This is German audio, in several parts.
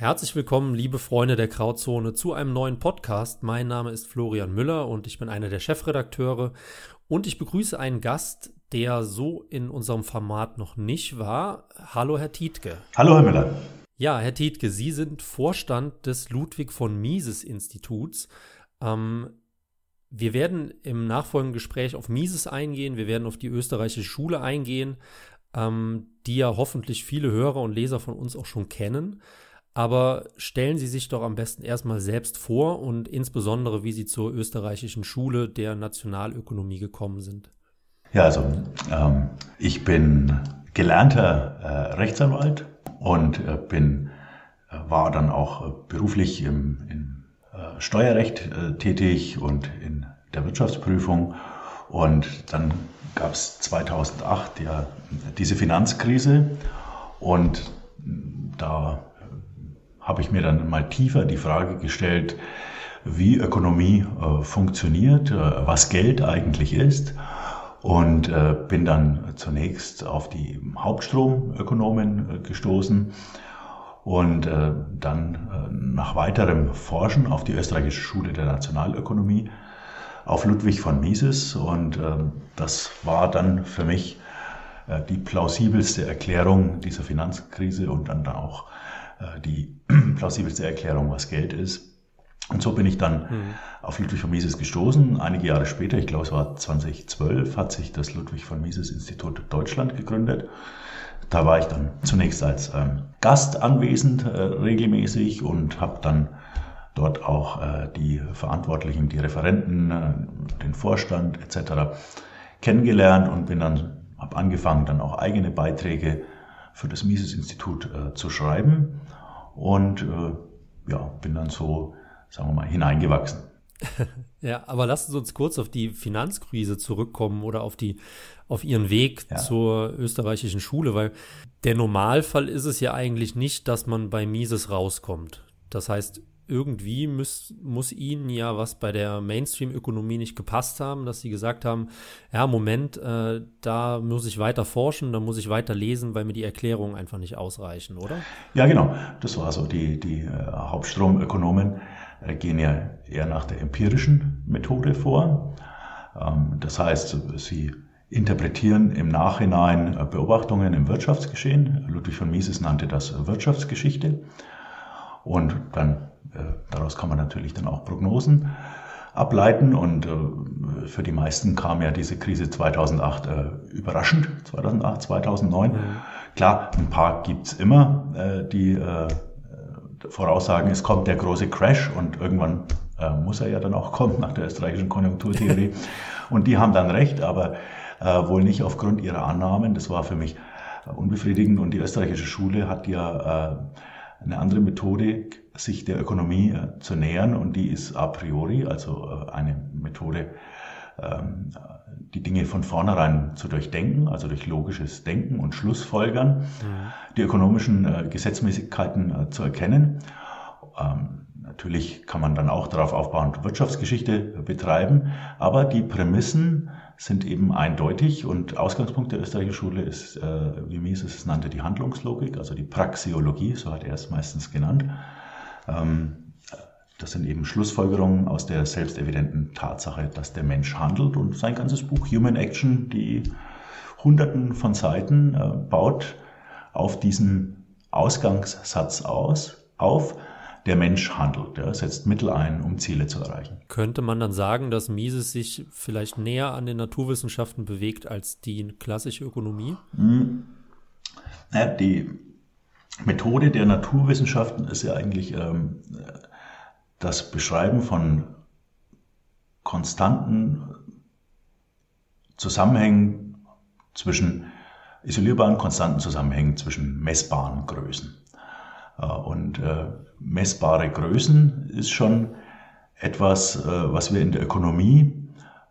Herzlich willkommen, liebe Freunde der Grauzone, zu einem neuen Podcast. Mein Name ist Florian Müller und ich bin einer der Chefredakteure. Und ich begrüße einen Gast, der so in unserem Format noch nicht war. Hallo, Herr Tietke. Hallo, Herr Müller. Ja, Herr Tietke, Sie sind Vorstand des Ludwig von Mises Instituts. Ähm, wir werden im nachfolgenden Gespräch auf Mises eingehen, wir werden auf die österreichische Schule eingehen, ähm, die ja hoffentlich viele Hörer und Leser von uns auch schon kennen. Aber stellen Sie sich doch am besten erstmal selbst vor und insbesondere, wie Sie zur österreichischen Schule der Nationalökonomie gekommen sind. Ja, also ähm, ich bin gelernter äh, Rechtsanwalt und äh, bin, äh, war dann auch äh, beruflich im, im äh, Steuerrecht äh, tätig und in der Wirtschaftsprüfung. Und dann gab es 2008 ja diese Finanzkrise und da habe ich mir dann mal tiefer die Frage gestellt, wie Ökonomie äh, funktioniert, äh, was Geld eigentlich ist. Und äh, bin dann zunächst auf die Hauptstromökonomen äh, gestoßen und äh, dann äh, nach weiterem Forschen auf die österreichische Schule der Nationalökonomie auf Ludwig von Mises. Und das war dann für mich die plausibelste Erklärung dieser Finanzkrise und dann auch die plausibelste Erklärung, was Geld ist. Und so bin ich dann mhm. auf Ludwig von Mises gestoßen. Einige Jahre später, ich glaube es war 2012, hat sich das Ludwig von Mises Institut Deutschland gegründet. Da war ich dann zunächst als ähm, Gast anwesend äh, regelmäßig und habe dann dort auch äh, die Verantwortlichen, die Referenten, äh, den Vorstand etc. kennengelernt und bin dann habe angefangen, dann auch eigene Beiträge für das Mises Institut äh, zu schreiben und äh, ja, bin dann so sagen wir mal, hineingewachsen. ja, aber lassen Sie uns kurz auf die Finanzkrise zurückkommen oder auf die auf Ihren Weg ja. zur österreichischen Schule, weil der Normalfall ist es ja eigentlich nicht, dass man bei Mises rauskommt. Das heißt, irgendwie muss, muss ihnen ja was bei der Mainstream-Ökonomie nicht gepasst haben, dass sie gesagt haben, ja, Moment, äh, da muss ich weiter forschen, da muss ich weiter lesen, weil mir die Erklärungen einfach nicht ausreichen, oder? Ja, genau. Das war so. Die, die äh, Hauptstromökonomen äh, gehen ja eher nach der empirischen Methode vor. Ähm, das heißt, sie interpretieren im Nachhinein äh, Beobachtungen im Wirtschaftsgeschehen. Ludwig von Mises nannte das Wirtschaftsgeschichte. Und dann, daraus kann man natürlich dann auch Prognosen ableiten. Und für die meisten kam ja diese Krise 2008 überraschend, 2008, 2009. Mhm. Klar, ein paar gibt's immer, die voraussagen, es kommt der große Crash und irgendwann äh, muss er ja dann auch kommen nach der österreichischen Konjunkturtheorie. und die haben dann recht, aber äh, wohl nicht aufgrund ihrer Annahmen. Das war für mich äh, unbefriedigend und die österreichische Schule hat ja äh, eine andere Methodik, sich der Ökonomie äh, zu nähern und die ist a priori, also äh, eine Methode, ähm, die Dinge von vornherein zu durchdenken, also durch logisches Denken und Schlussfolgern, mhm. die ökonomischen äh, Gesetzmäßigkeiten zu erkennen. Ähm, natürlich kann man dann auch darauf aufbauend Wirtschaftsgeschichte betreiben, aber die Prämissen sind eben eindeutig und Ausgangspunkt der österreichischen Schule ist, äh, wie Mises es nannte, die Handlungslogik, also die Praxiologie, so hat er es meistens genannt. Ähm, das sind eben Schlussfolgerungen aus der selbstevidenten Tatsache, dass der Mensch handelt. Und sein ganzes Buch Human Action, die Hunderten von Seiten, äh, baut auf diesen Ausgangssatz aus, auf, der Mensch handelt, er setzt Mittel ein, um Ziele zu erreichen. Könnte man dann sagen, dass Mises sich vielleicht näher an den Naturwissenschaften bewegt als die klassische Ökonomie? Hm. Naja, die Methode der Naturwissenschaften ist ja eigentlich ähm, das Beschreiben von konstanten Zusammenhängen zwischen isolierbaren konstanten Zusammenhängen zwischen messbaren Größen. Und messbare Größen ist schon etwas, was wir in der Ökonomie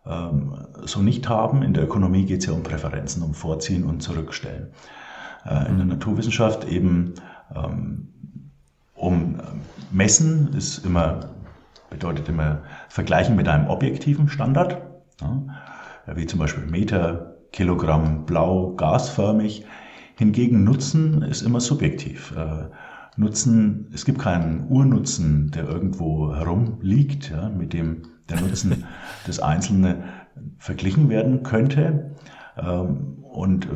ähm, so nicht haben. In der Ökonomie geht es ja um Präferenzen, um Vorziehen und Zurückstellen. In der Naturwissenschaft eben ähm, um Messen ist immer, bedeutet immer Vergleichen mit einem objektiven Standard, wie zum Beispiel Meter, Kilogramm, blau, gasförmig. Hingegen Nutzen ist immer subjektiv. Äh, Nutzen, es gibt keinen Urnutzen, der irgendwo herumliegt, ja, mit dem der Nutzen des Einzelnen verglichen werden könnte. Ähm, und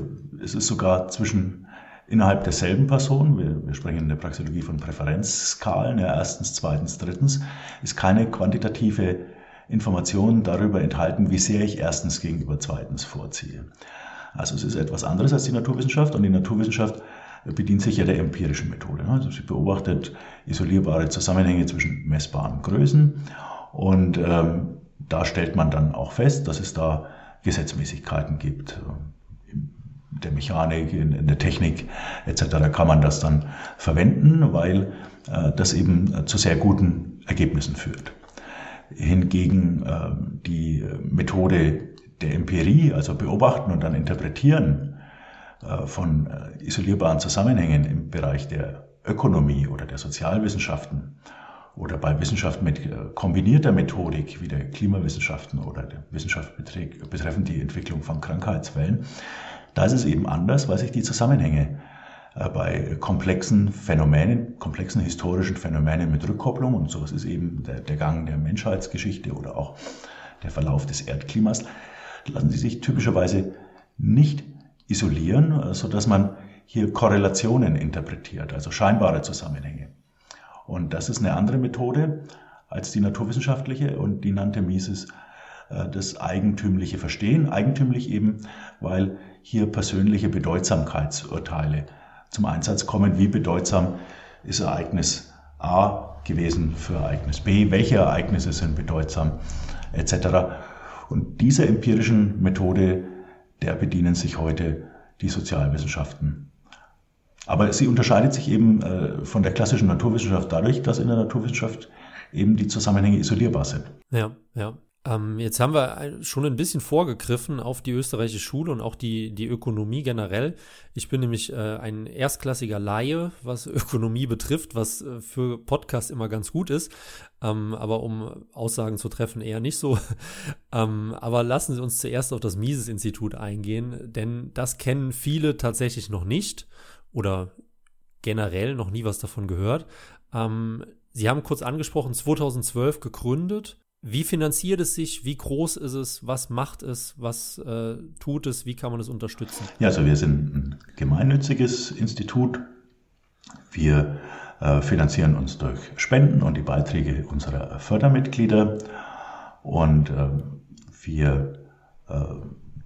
es ist sogar zwischen innerhalb derselben Person, wir, wir sprechen in der Praxeologie von Präferenzskalen, ja, erstens, zweitens, drittens, ist keine quantitative Information darüber enthalten, wie sehr ich erstens gegenüber zweitens vorziehe. Also es ist etwas anderes als die Naturwissenschaft und die Naturwissenschaft bedient sich ja der empirischen Methode. Also sie beobachtet isolierbare Zusammenhänge zwischen messbaren Größen und ähm, da stellt man dann auch fest, dass es da Gesetzmäßigkeiten gibt. In der Mechanik, in, in der Technik etc. kann man das dann verwenden, weil äh, das eben zu sehr guten Ergebnissen führt. Hingegen äh, die Methode der Empirie, also beobachten und dann interpretieren äh, von äh, isolierbaren Zusammenhängen im Bereich der Ökonomie oder der Sozialwissenschaften oder bei Wissenschaft mit äh, kombinierter Methodik wie der Klimawissenschaften oder der Wissenschaft betreffend die Entwicklung von Krankheitsfällen, da ist es eben anders, weil sich die Zusammenhänge bei komplexen Phänomenen, komplexen historischen Phänomenen mit Rückkopplung, und sowas ist eben der, der Gang der Menschheitsgeschichte oder auch der Verlauf des Erdklimas, lassen sie sich typischerweise nicht isolieren, sodass man hier Korrelationen interpretiert, also scheinbare Zusammenhänge. Und das ist eine andere Methode als die naturwissenschaftliche und die nannte Mises äh, das eigentümliche Verstehen. Eigentümlich eben, weil hier persönliche Bedeutsamkeitsurteile zum Einsatz kommen. Wie bedeutsam ist Ereignis A gewesen für Ereignis B? Welche Ereignisse sind bedeutsam? Etc. Und dieser empirischen Methode, der bedienen sich heute die Sozialwissenschaften. Aber sie unterscheidet sich eben äh, von der klassischen Naturwissenschaft dadurch, dass in der Naturwissenschaft eben die Zusammenhänge isolierbar sind. Ja, ja. Ähm, jetzt haben wir schon ein bisschen vorgegriffen auf die österreichische Schule und auch die, die Ökonomie generell. Ich bin nämlich äh, ein erstklassiger Laie, was Ökonomie betrifft, was äh, für Podcast immer ganz gut ist. Ähm, aber um Aussagen zu treffen, eher nicht so. ähm, aber lassen Sie uns zuerst auf das Mises-Institut eingehen, denn das kennen viele tatsächlich noch nicht oder generell noch nie was davon gehört. Ähm, Sie haben kurz angesprochen, 2012 gegründet wie finanziert es sich? Wie groß ist es? Was macht es? Was äh, tut es? Wie kann man es unterstützen? Ja, also wir sind ein gemeinnütziges Institut. Wir äh, finanzieren uns durch Spenden und die Beiträge unserer Fördermitglieder. Und äh, wir, äh,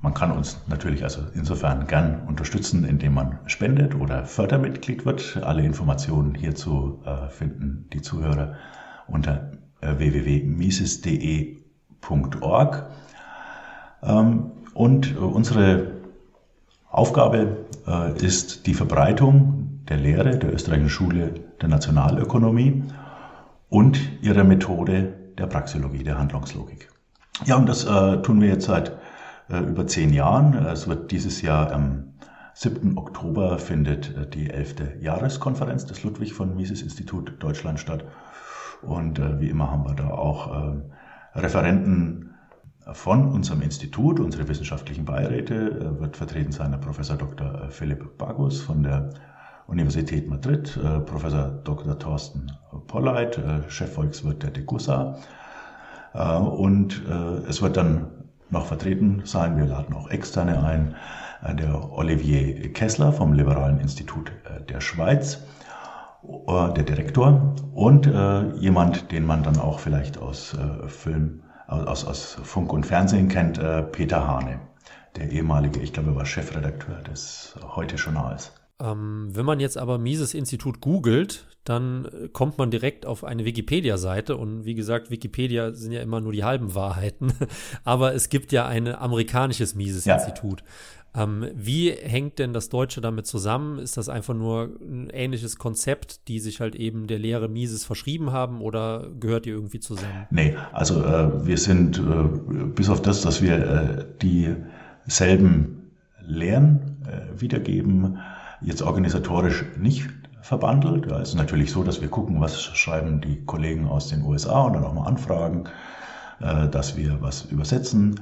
man kann uns natürlich also insofern gern unterstützen, indem man spendet oder Fördermitglied wird. Alle Informationen hierzu äh, finden die Zuhörer unter www.mises.de.org. Ähm, und äh, unsere Aufgabe äh, ist die Verbreitung der Lehre der österreichischen Schule der Nationalökonomie und ihrer Methode der Praxeologie, der Handlungslogik. Ja, und das tun wir jetzt seit über zehn Jahren. Es wird dieses Jahr am 7. Oktober findet die 11. Jahreskonferenz des Ludwig von Mises Institut Deutschland statt. Und äh, wie immer haben wir da auch äh, Referenten von unserem Institut, unsere wissenschaftlichen Beiräte, äh, wird vertreten sein der Professor Dr. Äh, Philipp Bagus von der Universität Madrid, äh, Professor Dr. Thorsten Polleit, äh, Chefvolkswirt der Degussa. Und es wird dann noch vertreten sein, wir laden auch Externe ein, der Olivier Kessler vom Liberalen Institut der Schweiz der Direktor und äh, jemand, den man dann auch vielleicht aus äh, Film, aus, aus Funk und Fernsehen kennt, äh, Peter Hane, der ehemalige, ich glaube, er war Chefredakteur des Heute-Journals. Ähm, wenn man jetzt aber Mises Institut googelt, dann kommt man direkt auf eine Wikipedia-Seite und wie gesagt, Wikipedia sind ja immer nur die halben Wahrheiten, aber es gibt ja ein amerikanisches Mises Institut. Ähm, wie hängt denn das Deutsche damit zusammen? Ist das einfach nur ein ähnliches Konzept, die sich halt eben der Lehre Mises verschrieben haben oder gehört ihr irgendwie zusammen? Nee, also äh, wir sind äh, bis auf das, dass wir äh, dieselben Lehren äh, wiedergeben, jetzt organisatorisch nicht verbandelt. Es ist natürlich so, dass wir gucken, was schreiben die Kollegen aus den USA und dann auch mal anfragen, äh, dass wir was übersetzen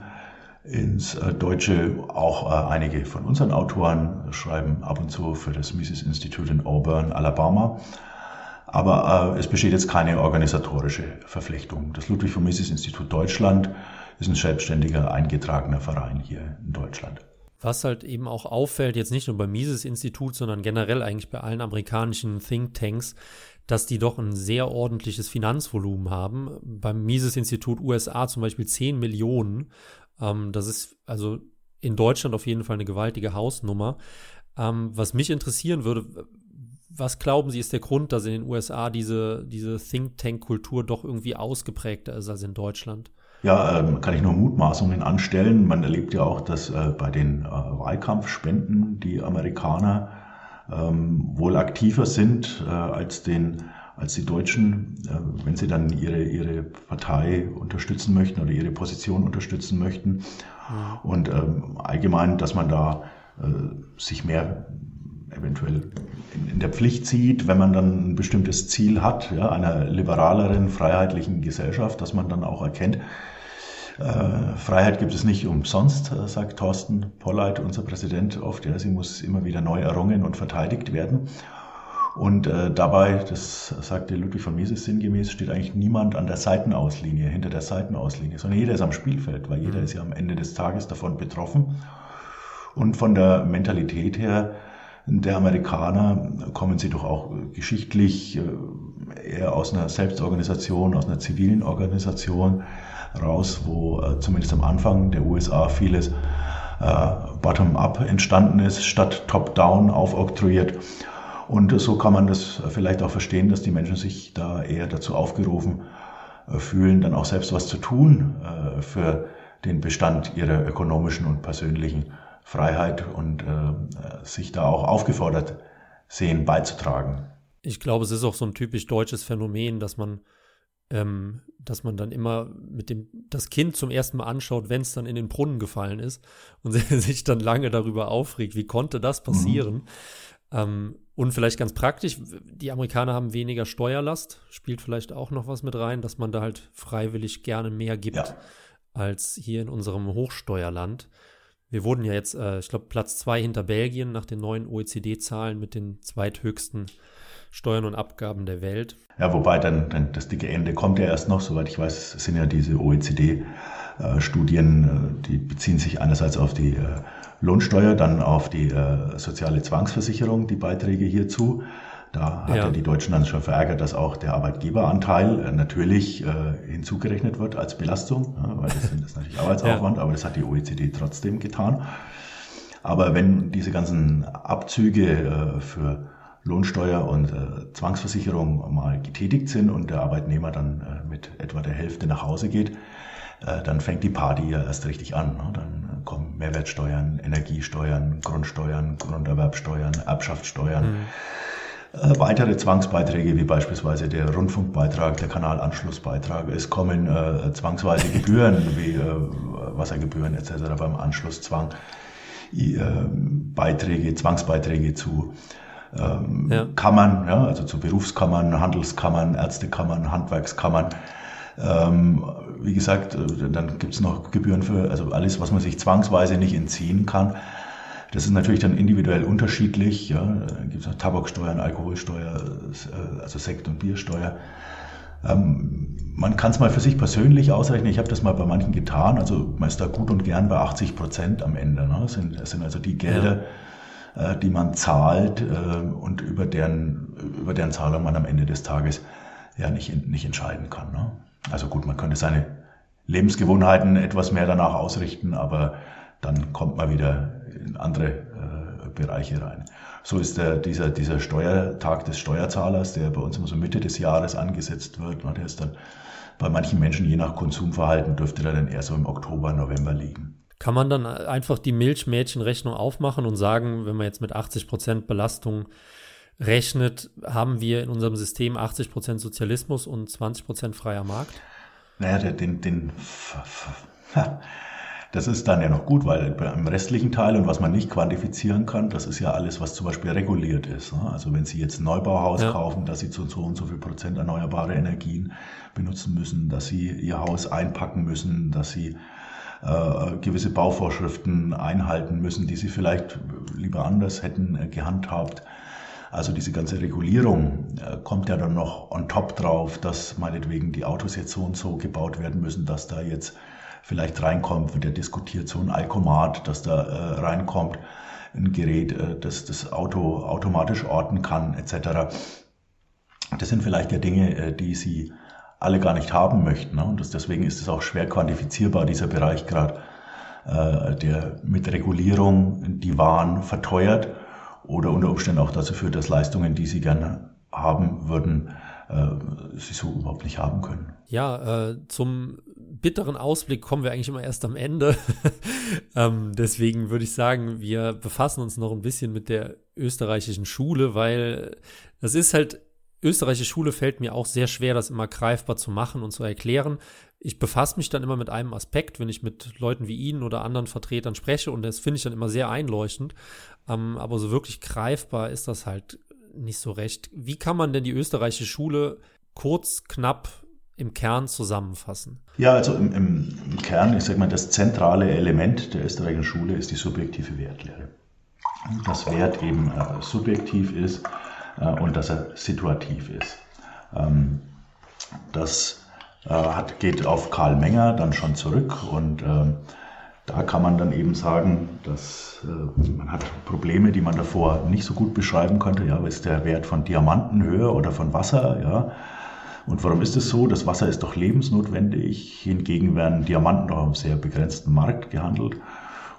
ins äh, Deutsche. Auch äh, einige von unseren Autoren schreiben ab und zu für das Mises Institute in Auburn, Alabama. Aber äh, es besteht jetzt keine organisatorische Verflechtung. Das Ludwig von Mises Institut Deutschland ist ein selbstständiger, eingetragener Verein hier in Deutschland. Was halt eben auch auffällt, jetzt nicht nur beim Mises-Institut, sondern generell eigentlich bei allen amerikanischen Thinktanks, dass die doch ein sehr ordentliches Finanzvolumen haben. Beim Mises-Institut USA zum Beispiel 10 Millionen. Ähm, das ist also in Deutschland auf jeden Fall eine gewaltige Hausnummer. Ähm, was mich interessieren würde, was glauben Sie, ist der Grund, dass in den USA diese, diese Think-Tank-Kultur doch irgendwie ausgeprägter ist als in Deutschland? Ja, ähm, kann ich nur Mutmaßungen anstellen. Man erlebt ja auch, dass äh, bei den äh, Wahlkampfspenden die Amerikaner ähm, wohl aktiver sind äh, als, den, als die Deutschen, äh, wenn sie dann ihre, ihre Partei unterstützen möchten oder ihre Position unterstützen möchten. Und ähm, allgemein, dass man da äh, sich mehr eventuell in, in, der Pflicht sieht, wenn man dann ein bestimmtes Ziel hat, ja, einer liberaleren, freiheitlichen Gesellschaft, dass man dann auch erkennt, äh, Freiheit gibt es nicht umsonst, äh, sagt Thorsten Polleit, unser Präsident, oft. Ja, sie muss immer wieder neu errungen und verteidigt werden. Und äh, dabei, das sagte Ludwig von Mises sinngemäß, steht eigentlich niemand an der Seitenauslinie, hinter der Seitenauslinie, sondern jeder ist am Spielfeld, weil jeder mhm. ist ja am Ende des Tages davon betroffen. Und von der Mentalität her der Amerikaner kommen sie doch auch geschichtlich äh, eher aus einer Selbstorganisation, aus einer zivilen Organisation raus, wo äh, zumindest am Anfang der USA vieles äh, bottom-up entstanden ist, statt top-down aufoktroyiert. Und so kann man das vielleicht auch verstehen, dass die Menschen sich da eher dazu aufgerufen äh, fühlen, dann auch selbst was zu tun äh, für den Bestand ihrer ökonomischen und persönlichen Freiheit und äh, sich da auch aufgefordert sehen, beizutragen. Ich glaube, es ist auch so ein typisch deutsches Phänomen, dass man ähm, dass man dann immer mit dem das Kind zum ersten Mal anschaut, wenn es dann in den Brunnen gefallen ist und sich dann lange darüber aufregt, wie konnte das passieren? Mhm. Ähm, und vielleicht ganz praktisch, die Amerikaner haben weniger Steuerlast, spielt vielleicht auch noch was mit rein, dass man da halt freiwillig gerne mehr gibt ja. als hier in unserem Hochsteuerland. Wir wurden ja jetzt, äh, ich glaube, Platz zwei hinter Belgien nach den neuen OECD-Zahlen mit den zweithöchsten Steuern und Abgaben der Welt. Ja, wobei dann, dann das dicke Ende kommt ja erst noch, soweit ich weiß, sind ja diese OECD-Studien, äh, die beziehen sich einerseits auf die äh, Lohnsteuer, dann auf die äh, soziale Zwangsversicherung, die Beiträge hierzu. Da hat ja. ja die Deutschen dann schon verärgert, dass auch der Arbeitgeberanteil natürlich hinzugerechnet wird als Belastung, weil das, das ist natürlich Arbeitsaufwand, ja. aber das hat die OECD trotzdem getan. Aber wenn diese ganzen Abzüge für Lohnsteuer und äh, Zwangsversicherung mal getätigt sind und der Arbeitnehmer dann äh, mit etwa der Hälfte nach Hause geht, äh, dann fängt die Party ja erst richtig an. Ne? Dann kommen Mehrwertsteuern, Energiesteuern, Grundsteuern, Grunderwerbsteuern, Erbschaftssteuern. Mhm. Äh, weitere Zwangsbeiträge wie beispielsweise der Rundfunkbeitrag, der Kanalanschlussbeitrag. Es kommen äh, zwangsweise Gebühren wie äh, Wassergebühren etc. beim Anschlusszwang, äh, Beiträge, Zwangsbeiträge zu ähm, ja. Kammern, ja, also zu Berufskammern, Handelskammern, Ärztekammern, Handwerkskammern. Ähm, wie gesagt, äh, dann gibt es noch Gebühren für, also alles, was man sich zwangsweise nicht entziehen kann. Das ist natürlich dann individuell unterschiedlich. Ja. Dann gibt es noch Tabaksteuern, Alkoholsteuer, äh, also Sekt- und Biersteuer. Ähm, man kann es mal für sich persönlich ausrechnen. Ich habe das mal bei manchen getan. Also man ist da gut und gern bei 80 Prozent am Ende. Ne? Das, sind, das sind also die Gelder, ja äh, die man zahlt äh, und über deren, über deren Zahlung man am Ende des Tages ja nicht, nicht entscheiden kann. Ne? Also gut, man könnte seine Lebensgewohnheiten etwas mehr danach ausrichten, aber dann kommt man wieder in andere äh, Bereiche rein. So ist der, dieser, dieser Steuertag des Steuerzahlers, der bei uns immer so Mitte des Jahres angesetzt wird, ne, der ist dann bei manchen Menschen je nach Konsumverhalten dürfte er dann eher so im Oktober, November liegen. Kann man dann einfach die Milchmädchenrechnung aufmachen und sagen, wenn man jetzt mit 80 Prozent Belastung rechnet, haben wir in unserem System 80 Prozent Sozialismus und 20 Prozent freier Markt? Naja, den, den, das ist dann ja noch gut, weil im restlichen Teil und was man nicht quantifizieren kann, das ist ja alles, was zum Beispiel reguliert ist. Ne? Also wenn Sie jetzt ein Neubauhaus ja. kaufen, dass Sie zu so und so viel Prozent erneuerbare Energien benutzen müssen, dass Sie Ihr Haus einpacken müssen, dass Sie äh, gewisse Bauvorschriften einhalten müssen, die sie vielleicht lieber anders hätten äh, gehandhabt. Also diese ganze Regulierung äh, kommt ja dann noch on top drauf, dass meinetwegen die Autos jetzt so und so gebaut werden müssen, dass da jetzt vielleicht reinkommt, wird ja diskutiert, so ein Alkomat, dass da äh, reinkommt, ein Gerät, äh, das das Auto automatisch orten kann, etc. Das sind vielleicht ja Dinge, äh, die Sie alle gar nicht haben möchten. Ne? Und das, deswegen ist es auch schwer quantifizierbar, dieser Bereich gerade, äh, der mit Regulierung die Waren verteuert oder unter Umständen auch dazu führt, dass Leistungen, die sie gerne haben würden, äh, sie so überhaupt nicht haben können. Ja, äh, zum bitteren Ausblick kommen wir eigentlich immer erst am Ende. ähm, deswegen würde ich sagen, wir befassen uns noch ein bisschen mit der österreichischen Schule, weil das ist halt österreichische Schule fällt mir auch sehr schwer, das immer greifbar zu machen und zu erklären. Ich befasse mich dann immer mit einem Aspekt, wenn ich mit Leuten wie Ihnen oder anderen Vertretern spreche und das finde ich dann immer sehr einleuchtend. Ähm, aber so wirklich greifbar ist das halt nicht so recht. Wie kann man denn die österreichische Schule kurz, knapp im Kern zusammenfassen? Ja, also im, im, Kern, ich sage mal, das zentrale Element der österreichischen Schule ist die subjektive Wertlehre. Das Wert eben äh, subjektiv ist äh, und dass er situativ ist. Ähm, das äh, hat, geht auf Karl Menger dann schon zurück und ähm, da kann man dann eben sagen, dass äh, man hat Probleme, die man davor nicht so gut beschreiben konnte. Ja, ist der Wert von Diamanten höher oder von Wasser? Ja. Und warum ist es so? Das Wasser ist doch lebensnotwendig. Hingegen werden Diamanten auf einem sehr begrenzten Markt gehandelt.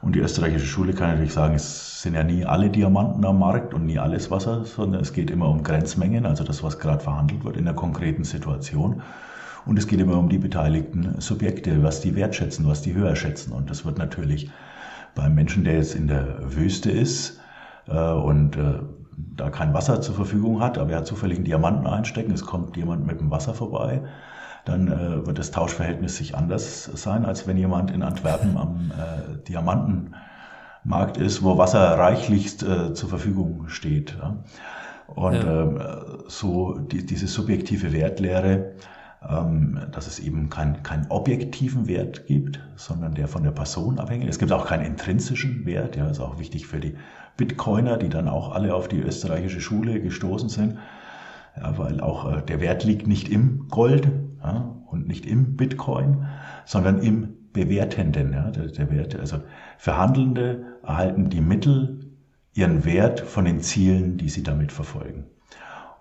Und die österreichische Schule kann natürlich sagen, es sind ja nie alle Diamanten am Markt und nie alles Wasser, sondern es geht immer um Grenzmengen, also das, was gerade verhandelt wird in der konkreten Situation. Und es geht immer um die beteiligten Subjekte, was die wertschätzen, was die höher schätzen. Und das wird natürlich beim Menschen, der jetzt in der Wüste ist äh, und äh, da kein Wasser zur Verfügung hat, aber er hat zufällig einen Diamanten einstecken, es kommt jemand mit dem Wasser vorbei, dann äh, wird das Tauschverhältnis sich anders sein, als wenn jemand in Antwerpen am äh, Diamantenmarkt ist, wo Wasser reichlichst äh, zur Verfügung steht. Ja? Und ja. ähm, so die, diese subjektive Wertlehre, dass es eben keinen kein objektiven Wert gibt, sondern der von der Person abhängig. Es gibt auch keinen intrinsischen Wert, ja, ist auch wichtig für die Bitcoiner, die dann auch alle auf die österreichische Schule gestoßen sind ja, weil auch äh, der Wert liegt nicht im Gold ja, und nicht im Bitcoin, sondern im Bewertenden. Ja, der, der Wert, also Verhandelnde erhalten die Mittel, ihren Wert von den Zielen, die sie damit verfolgen.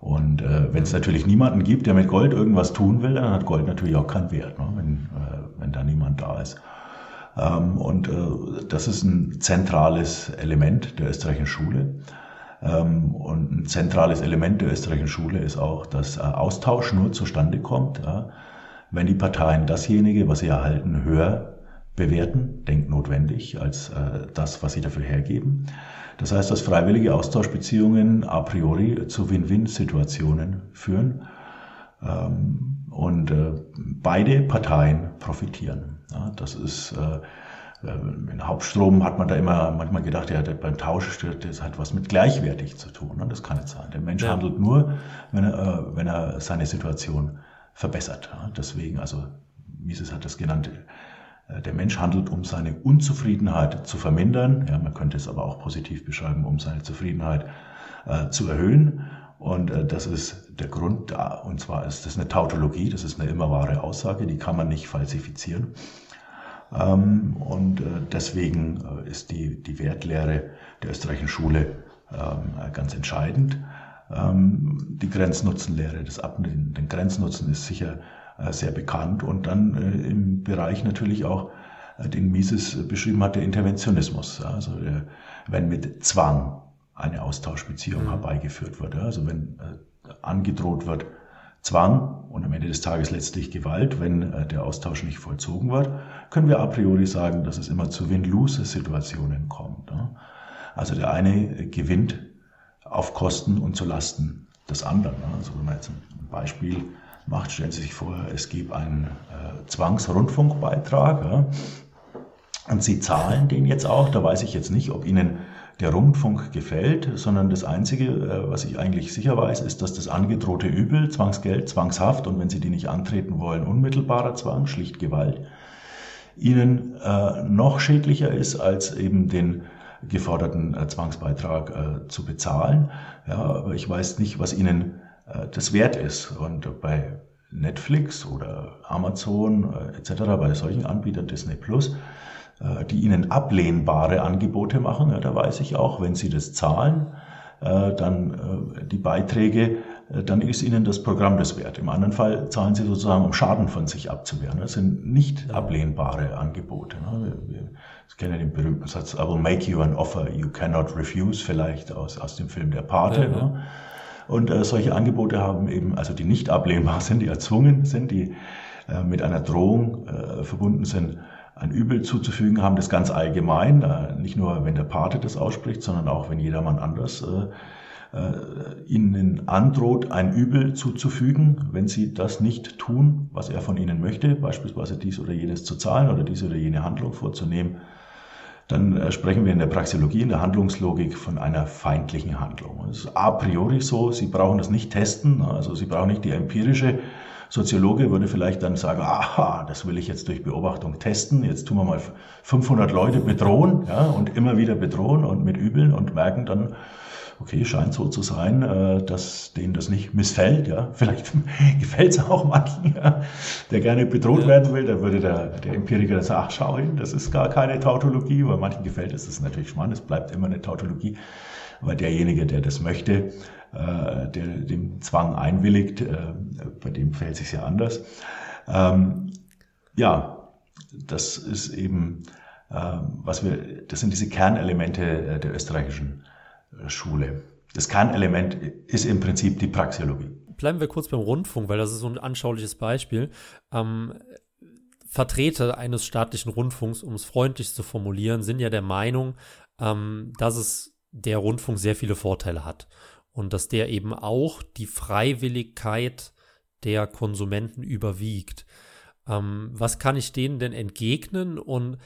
Und äh, wenn es natürlich niemanden gibt, der mit Gold irgendwas tun will, dann hat Gold natürlich auch keinen Wert, ne, wenn, äh, wenn da niemand da ist. Ähm, und äh, das ist ein zentrales Element der österreichischen Schule. Ähm, und ein zentrales Element der österreichischen Schule ist auch, dass äh, Austausch nur zustande kommt, wenn die Parteien dasjenige, was sie erhalten, höher bewerten, denknotwendig, als äh, das, was sie dafür hergeben. Das heißt, dass freiwillige Austauschbeziehungen a priori zu Win-Win-Situationen führen ähm, und äh, beide Parteien profitieren. Das ist ähm, in Hauptstrom hat man da immer manchmal gedacht, ja, beim Tausch das hat was mit gleichwertig zu tun. Und das kann nicht sein. Der Mensch ja. handelt nur, wenn er, äh, wenn er seine Situation verbessert. Deswegen, also Mises hat das genannt, äh, der Mensch handelt, um seine Unzufriedenheit zu vermindern. Ja, man könnte es aber auch positiv beschreiben, um seine Zufriedenheit äh, zu erhöhen. Und äh, das ist der Grund. Und zwar ist das eine Tautologie, das ist eine immer wahre Aussage, die kann man nicht falsifizieren. Ähm, und äh, deswegen äh, ist die, die Wertlehre der österreichischen Schule ähm, ganz entscheidend. Ähm, die Grenznutzenlehre, das Abnehmen, den Grenznutzen ist sicher äh, sehr bekannt und dann im Bereich natürlich auch, den Mises beschrieben hat, der Interventionismus. Also wenn mit Zwang eine Austauschbeziehung mhm. herbeigeführt wird. Also wenn angedroht wird, Zwang und am Ende des Tages letztlich Gewalt, wenn äh, der Austausch nicht vollzogen wird, können wir a priori sagen, dass es immer zu Win-Lose-Situationen kommt. Also der eine gewinnt auf Kosten und zu Lasten des anderen. Also wenn man jetzt ein Beispiel macht, stellen Sie sich vor, es gibt einen äh, Zwangsrundfunkbeitrag ja, und Sie zahlen den jetzt auch. Da weiß ich jetzt nicht, ob Ihnen der Rundfunk gefällt, sondern das Einzige, äh, was ich eigentlich sicher weiß, ist, dass das angedrohte Übel, Zwangsgeld, Zwangshaft und wenn Sie die nicht antreten wollen, unmittelbarer Zwang, schlicht Gewalt, Ihnen äh, noch schädlicher ist als eben den geforderten äh, Zwangsbeitrag äh, zu bezahlen. Ja, aber ich weiß nicht, was Ihnen das wert ist. Und bei Netflix oder Amazon äh, etc., bei solchen Anbietern Disney Plus, äh, die ihnen ablehnbare Angebote machen, da weiß ich auch, wenn sie das zahlen, dann die Beiträge, dann ist ihnen das Programm das wert. Im anderen Fall zahlen sie sozusagen, um Schaden von sich abzuwehren. Das sind nicht ablehnbare Angebote. Ne? Wir kennen den berühmten Satz, I will make you an offer you cannot refuse, vielleicht aus, aus dem Film Der Pate. Ja, ja. Und äh, solche Angebote haben eben, also die nicht ablehnbar sind, die erzwungen sind, die äh, mit einer Drohung äh, verbunden sind, ein Übel zuzufügen, haben das ganz allgemein, äh, nicht nur wenn der Pate das ausspricht, sondern auch wenn jedermann anders äh, äh, ihnen androht, ein Übel zuzufügen, wenn sie das nicht tun, was er von ihnen möchte, beispielsweise dies oder jenes zu zahlen oder diese oder jene Handlung vorzunehmen, dann äh, sprechen wir in der Praxeologie, in der Handlungslogik von einer feindlichen Handlung. Das ist a priori so, Sie brauchen das nicht testen, also Sie brauchen nicht die empirische. Soziologe würde vielleicht dann sagen, aha, das will ich jetzt durch Beobachtung testen, jetzt tun wir mal 500 Leute bedrohen ja, und immer wieder bedrohen und mit Übeln und merken dann, okay, scheint so zu sein, äh, dass denen das nicht missfällt. Ja, vielleicht gefällt es auch manchen, ja, der gerne bedroht ja. werden will. Da würde der, der Empiriker sagen, ach, schau hin, das ist gar keine Tautologie, weil manchen gefällt es, das ist natürlich spannend, es bleibt immer eine Tautologie. Aber derjenige, der das möchte, äh, der dem Zwang einwilligt, äh, bei dem fällt es sich ja anders. Ähm, ja, das ist eben, was wir, das sind diese Kernelemente der österreichischen Schule. Das Kernelement ist im Prinzip die Praxeologie. Bleiben wir kurz beim Rundfunk, weil das ist so ein anschauliches Beispiel. Ähm, Vertreter eines staatlichen Rundfunks, um es freundlich zu formulieren, sind ja der Meinung, ähm, dass es der Rundfunk sehr viele Vorteile hat und dass der eben auch die Freiwilligkeit der Konsumenten überwiegt. Ähm, was kann ich denen denn entgegnen und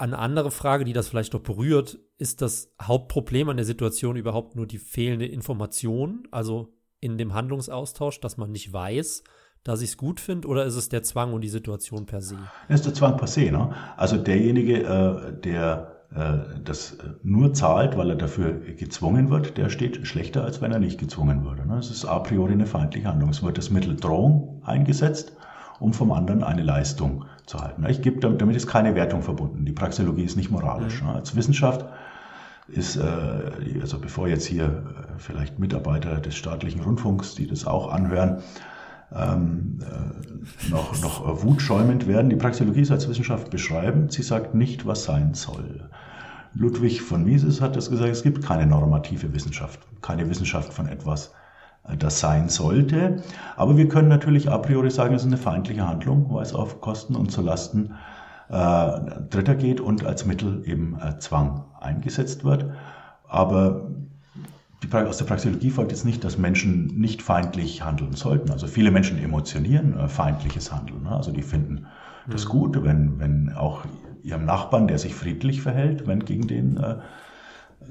eine andere Frage, die das vielleicht noch berührt, ist das Hauptproblem an der Situation überhaupt nur die fehlende Information, also in dem Handlungsaustausch, dass man nicht weiß, dass ich es gut finde, oder ist es der Zwang und die Situation per se? Das ist der Zwang per se. Ne? Also derjenige, äh, der äh, das nur zahlt, weil er dafür gezwungen wird, der steht schlechter, als wenn er nicht gezwungen würde. Ne? Es ist a priori eine feindliche Handlung. Es wird das Mittel Drohung eingesetzt um vom anderen eine Leistung zu halten. Ich gebe, damit ist keine Wertung verbunden. Die Praxeologie ist nicht moralisch. Mhm. Als Wissenschaft ist, äh, also bevor jetzt hier äh, vielleicht Mitarbeiter des staatlichen Rundfunks, die das auch anhören, ähm, äh, noch, noch wutschäumend werden. Die Praxeologie ist als Wissenschaft beschreibend. Sie sagt nicht, was sein soll. Ludwig von Mises hat das gesagt, es gibt keine normative Wissenschaft, keine Wissenschaft von etwas, das sein sollte. Aber wir können natürlich a priori sagen, es ist eine feindliche Handlung, weil es auf Kosten und zu Lasten äh, Dritter geht und als Mittel eben äh, Zwang eingesetzt wird. Aber die, aus der Praxeologie folgt jetzt nicht, dass Menschen nicht feindlich handeln sollten. Also viele Menschen emotionieren äh, feindliches Handeln. Ne? Also die finden mhm. das gut, wenn, wenn auch ihrem Nachbarn, der sich friedlich verhält, wenn gegen den äh,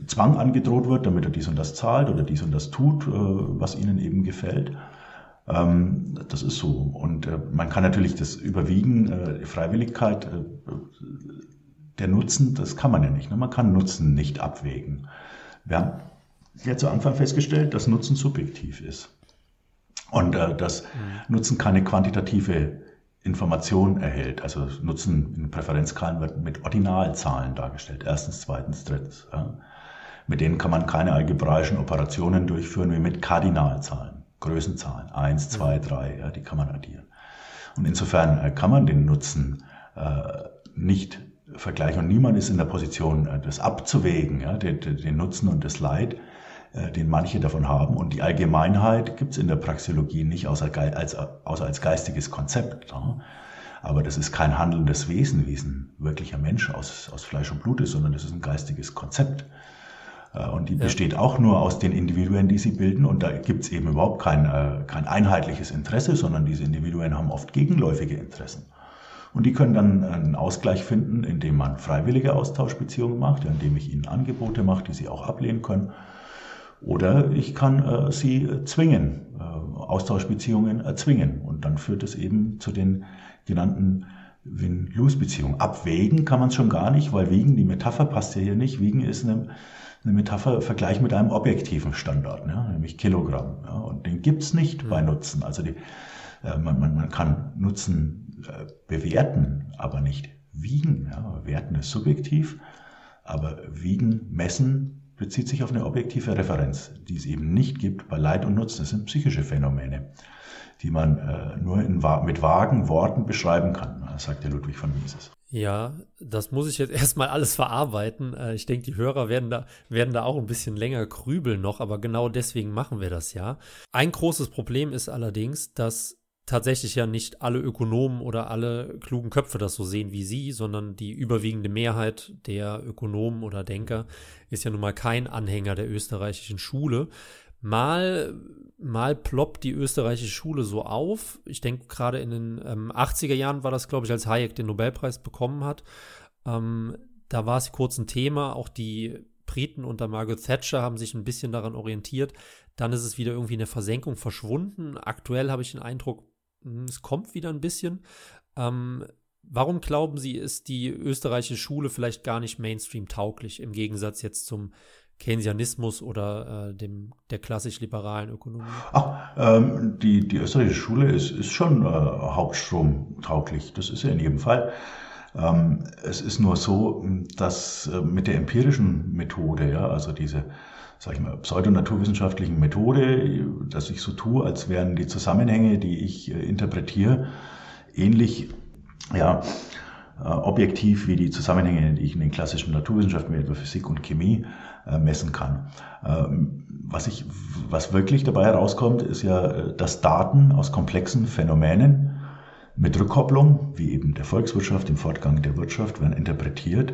Zwang angedroht wird, damit er dies und das zahlt oder dies und das tut, äh, was ihnen eben gefällt. Ähm, das ist so. Und äh, man kann natürlich das Überwiegen, äh, Freiwilligkeit, der Nutzen, das kann man ja nicht. Ne? Man kann Nutzen nicht abwägen. Wir haben ja zu Anfang festgestellt, dass Nutzen subjektiv ist. Und dass mhm. Nutzen keine quantitative Information erhält. Also Nutzen in Präferenzskalen wird mit Ordinalzahlen dargestellt. Erstens, zweitens, drittens. Mit denen kann man keine algebraischen Operationen durchführen wie mit Kardinalzahlen, Größenzahlen, 1, 2, 3, ja, die kann man addieren. Und insofern äh, kann man den Nutzen äh, nicht vergleichen und niemand ist in der Position, äh, das abzuwägen, ja, den, den Nutzen und das Leid äh, den manche davon haben. Und die Allgemeinheit gibt es in der Praxeologie nicht außer als, außer als geistiges Konzept. Aber das ist kein handelndes Wesen, wie es ein wirklicher Mensch aus, aus Fleisch und Blut ist, sondern das ist ein geistiges Konzept. Äh, und die ja. besteht auch nur aus den Individuen, die sie bilden. Und da gibt es eben überhaupt kein, äh, kein einheitliches Interesse, sondern diese Individuen haben oft gegenläufige Interessen. Und die können dann einen Ausgleich finden, indem man freiwillige Austauschbeziehungen macht, indem ich ihnen Angebote mache, die sie auch ablehnen können. Oder ich kann äh, sie zwingen, äh, Austauschbeziehungen erzwingen. Und dann führt es eben zu den genannten Win-Lose-Beziehungen. Abwägen kann man es schon gar nicht, weil Wiegen, die Metapher passt ja hier nicht. Wiegen ist eine eine Metapher, Vergleich mit einem objektiven Standard, ja, nämlich Kilogramm. Ja, und den gibt's nicht mhm. bei Nutzen. Also die, äh, man, man, man kann Nutzen äh, bewerten, aber nicht wiegen. Ja. Werten ist subjektiv, aber wiegen, messen bezieht sich auf eine objektive Referenz, die es eben nicht gibt bei Leid und Nutzen. Das sind psychische Phänomene, die man äh, nur in, mit vagen Worten beschreiben kann, sagt der Ludwig von Mises. Ja, das muss ich jetzt erstmal alles verarbeiten. Äh, ich denke, die Hörer werden da, werden da auch ein bisschen länger grübeln noch, aber genau deswegen machen wir das ja. Ein großes Problem ist allerdings, dass tatsächlich ja nicht alle Ökonomen oder alle klugen Köpfe das so sehen wie Sie, sondern die überwiegende Mehrheit der Ökonomen oder Denker ist ja nun mal kein Anhänger der österreichischen Schule. Mal mal ploppt die österreichische Schule so auf. Ich denke, gerade in den ähm, 80er Jahren war das, glaube ich, als Hayek den Nobelpreis bekommen hat. Ähm, da war es kurz ein Thema. Auch die Briten unter Margaret Thatcher haben sich ein bisschen daran orientiert. Dann ist es wieder irgendwie in der Versenkung verschwunden. Aktuell habe ich den Eindruck, hm, es kommt wieder ein bisschen. Ähm, warum glauben Sie, ist die österreichische Schule vielleicht gar nicht Mainstream tauglich im Gegensatz jetzt zum Keynesianismus oder äh, dem, der klassisch-liberalen Ökonomie? Ach, ähm, die, die österreichische Schule ist, ist schon äh, hauptstromtauglich. Das ist ja in jedem Fall. Ähm, es ist nur so, dass äh, mit der empirischen Methode, ja, also diese, sag ich mal, pseudonaturwissenschaftlichen Methode, dass ich so tue, als wären die Zusammenhänge, die ich äh, interpretiere, ähnlich, ja, objektiv wie die Zusammenhänge, die ich in den klassischen Naturwissenschaften wie etwa Physik und Chemie äh, messen kann. Ähm, was, ich, was wirklich dabei herauskommt, ist ja, äh, dass Daten aus komplexen Phänomenen mit Rückkopplung, wie eben der Volkswirtschaft, dem Fortgang der Wirtschaft, werden interpretiert.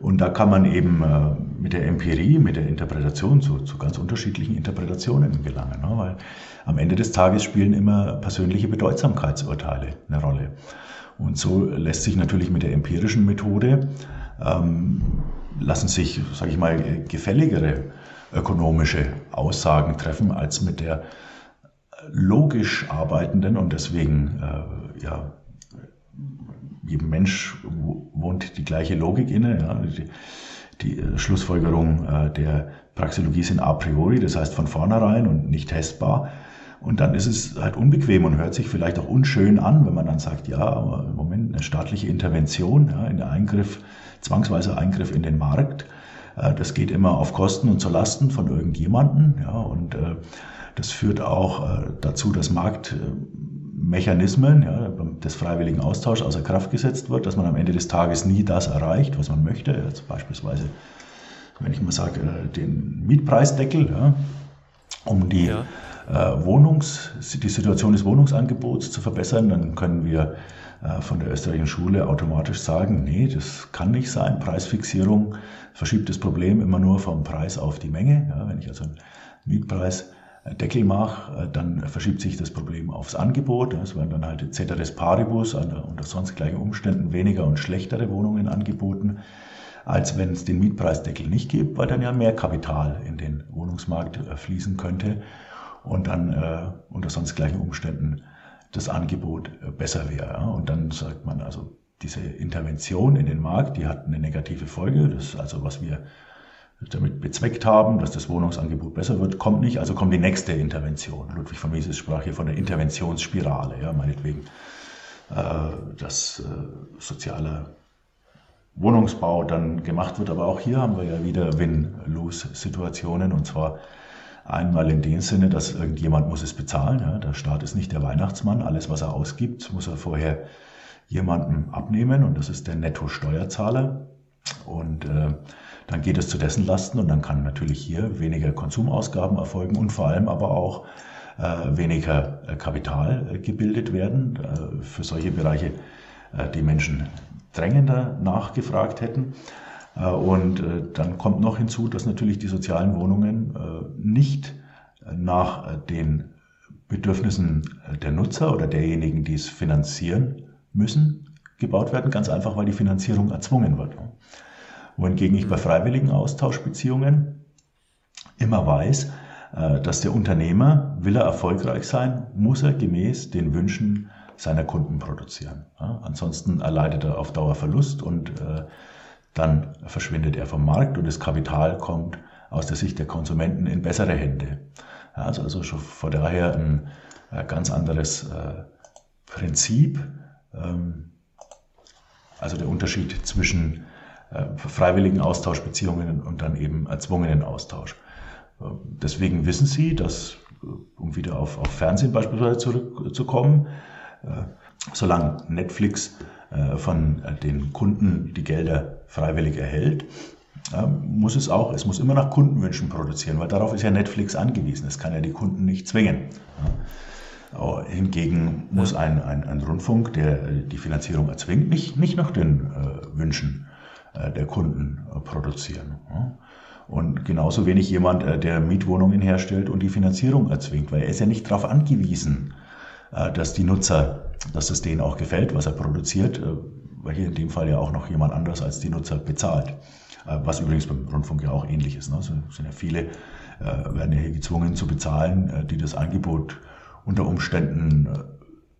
Und da kann man eben mit der Empirie, mit der Interpretation zu, zu ganz unterschiedlichen Interpretationen gelangen. Ne? Weil am Ende des Tages spielen immer persönliche Bedeutsamkeitsurteile eine Rolle. Und so lässt sich natürlich mit der empirischen Methode, ähm, lassen sich, sage ich mal, gefälligere ökonomische Aussagen treffen als mit der logisch arbeitenden und deswegen, äh, ja, jedem Mensch wohnt die gleiche Logik inne. Ja, die, die Schlussfolgerung äh, der Praxeologie sind a priori, das heißt von vornherein und nicht testbar. Und dann ist es halt unbequem und hört sich vielleicht auch unschön an, wenn man dann sagt, ja, aber im Moment eine staatliche Intervention, ja, in der Eingriff, zwangsweise Eingriff in den Markt, äh, das geht immer auf Kosten und zu Lasten von irgendjemanden, ja, und äh, das führt auch äh, dazu, dass Marktmechanismen ja, des freiwilligen Austauschs außer Kraft gesetzt wird, dass man am Ende des Tages nie das erreicht, was man möchte. Jetzt beispielsweise, wenn ich mal sage, den Mietpreisdeckel, ja, um die ja äh, Wohnungs, die Situation des Wohnungsangebots zu verbessern, dann können wir äh, von der österreichischen Schule automatisch sagen, nee, das kann nicht sein. Preisfixierung verschiebt das Problem immer nur vom Preis auf die Menge. Ja, wenn ich also einen Mietpreisdeckel mache, äh, dann verschiebt sich das Problem aufs Angebot. Es werden dann halt Ceteris Paribus unter sonst gleichen Umständen weniger und schlechtere Wohnungen angeboten, als wenn es den Mietpreisdeckel nicht gibt, weil dann ja mehr Kapital in den Wohnungsmarkt fließen könnte und dann äh, unter sonst gleichen Umständen das Angebot äh, besser wäre. Und dann sagt man also, diese Intervention in den Markt, die hat eine negative Folge. Das ist also, was wir damit bezweckt haben, dass das Wohnungsangebot besser wird, kommt nicht. Also kommt die nächste Intervention. Ludwig von Mises sprach hier von der Interventionsspirale, ja, meinetwegen, äh, dass äh, sozialer Wohnungsbau dann gemacht wird. Aber auch hier haben wir ja wieder Win-Lose-Situationen und zwar Einmal in dem Sinne, dass irgendjemand muss es bezahlen. Ja. Der Staat ist nicht der Weihnachtsmann. Alles, was er ausgibt, muss er vorher jemandem abnehmen und das ist der Netto-Steuerzahler. Und äh, dann geht es zu dessen Lasten und dann kann natürlich hier weniger Konsumausgaben erfolgen und vor allem aber auch äh, weniger äh, Kapital äh, gebildet werden äh, für solche Bereiche, äh, die Menschen drängender nachgefragt hätten. Äh, und dann kommt noch hinzu, dass natürlich die sozialen Wohnungen nicht nach den Bedürfnissen der Nutzer oder derjenigen, die es finanzieren müssen, gebaut werden, ganz einfach, weil die Finanzierung erzwungen wird. Wohingegen ich bei freiwilligen Austauschbeziehungen immer weiß, äh, dass der Unternehmer, will er erfolgreich sein, muss er gemäß den Wünschen seiner Kunden produzieren. ansonsten erleidet er auf Dauer Verlust und äh, dann verschwindet er vom Markt und das Kapital kommt aus der Sicht der Konsumenten in bessere Hände. Also, also schon vor daher ein äh, ganz anderes äh, Prinzip. Ähm, also der Unterschied zwischen äh, freiwilligen Austauschbeziehungen und dann eben erzwungenen Austausch. Äh, deswegen wissen Sie, dass, um wieder auf, auf Fernsehen beispielsweise zurückzukommen, solange Netflix von den Kunden die Gelder freiwillig erhält, muss es auch, es muss immer nach Kundenwünschen produzieren, weil darauf ist ja Netflix angewiesen. Es kann ja die Kunden nicht zwingen. Hingegen muss ein, ein, ein Rundfunk, der die Finanzierung erzwingt, nicht, nicht nach den äh, Wünschen äh, der Kunden äh, produzieren. Und genauso wenig jemand, äh, der Mietwohnungen herstellt und die Finanzierung erzwingt, weil er ist ja nicht darauf angewiesen, dass die Nutzer, dass es denen auch gefällt, was er produziert, weil hier in dem Fall ja auch noch jemand anders als die Nutzer bezahlt. Was übrigens beim Rundfunk ja auch ähnlich ist. Ne? Es sind ja viele, werden ja hier gezwungen zu bezahlen, die das Angebot unter Umständen äh,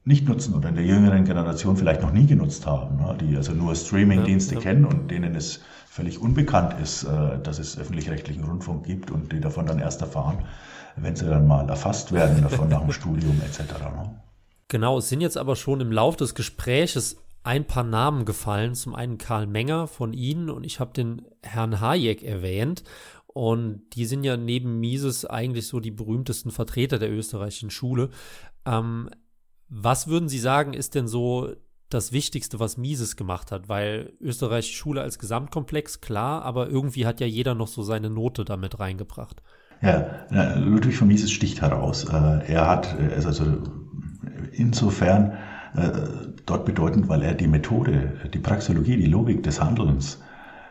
nicht nutzen oder in der jüngeren Generation vielleicht noch nie genutzt haben, ne, die also nur Streaming-Dienste ja, ja. kennen und denen es völlig unbekannt ist, äh, dass es öffentlich-rechtlichen Rundfunk gibt und die davon dann erst erfahren, wenn sie dann mal erfasst werden davon nach dem Studium etc. Ne. Genau, es sind jetzt aber schon im Lauf des Gespräches ein paar Namen gefallen. Zum einen Karl Menger von Ihnen und ich habe den Herrn Hayek erwähnt. Und die sind ja neben Mises eigentlich so die berühmtesten Vertreter der österreichischen Schule. Ähm, was würden Sie sagen, ist denn so das Wichtigste, was Mises gemacht hat? Weil österreichische Schule als Gesamtkomplex, klar, aber irgendwie hat ja jeder noch so seine Note damit reingebracht. Ja, Ludwig von Mises sticht heraus. Äh, er hat, also insofern äh, dort bedeutend, weil er die Methode, die Praxeologie, die Logik des Handelns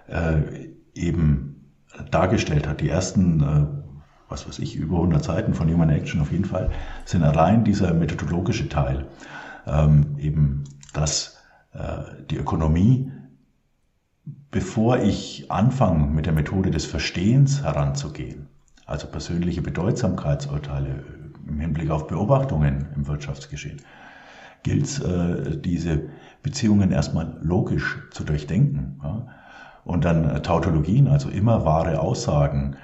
äh, eben dargestellt hat. Die ersten, äh, was weiß ich, über 100 Seiten von Human Action auf jeden Fall, sind allein dieser methodologische Teil. Ähm, eben, dass äh, die Ökonomie, bevor ich anfange, mit der Methode des Verstehens heranzugehen, also persönliche Bedeutsamkeitsurteile im Hinblick auf Beobachtungen im Wirtschaftsgeschehen, gilt es, äh, diese Beziehungen erstmal logisch zu durchdenken. Ja? und dann äh, Tautologien, also immer wahre Aussagen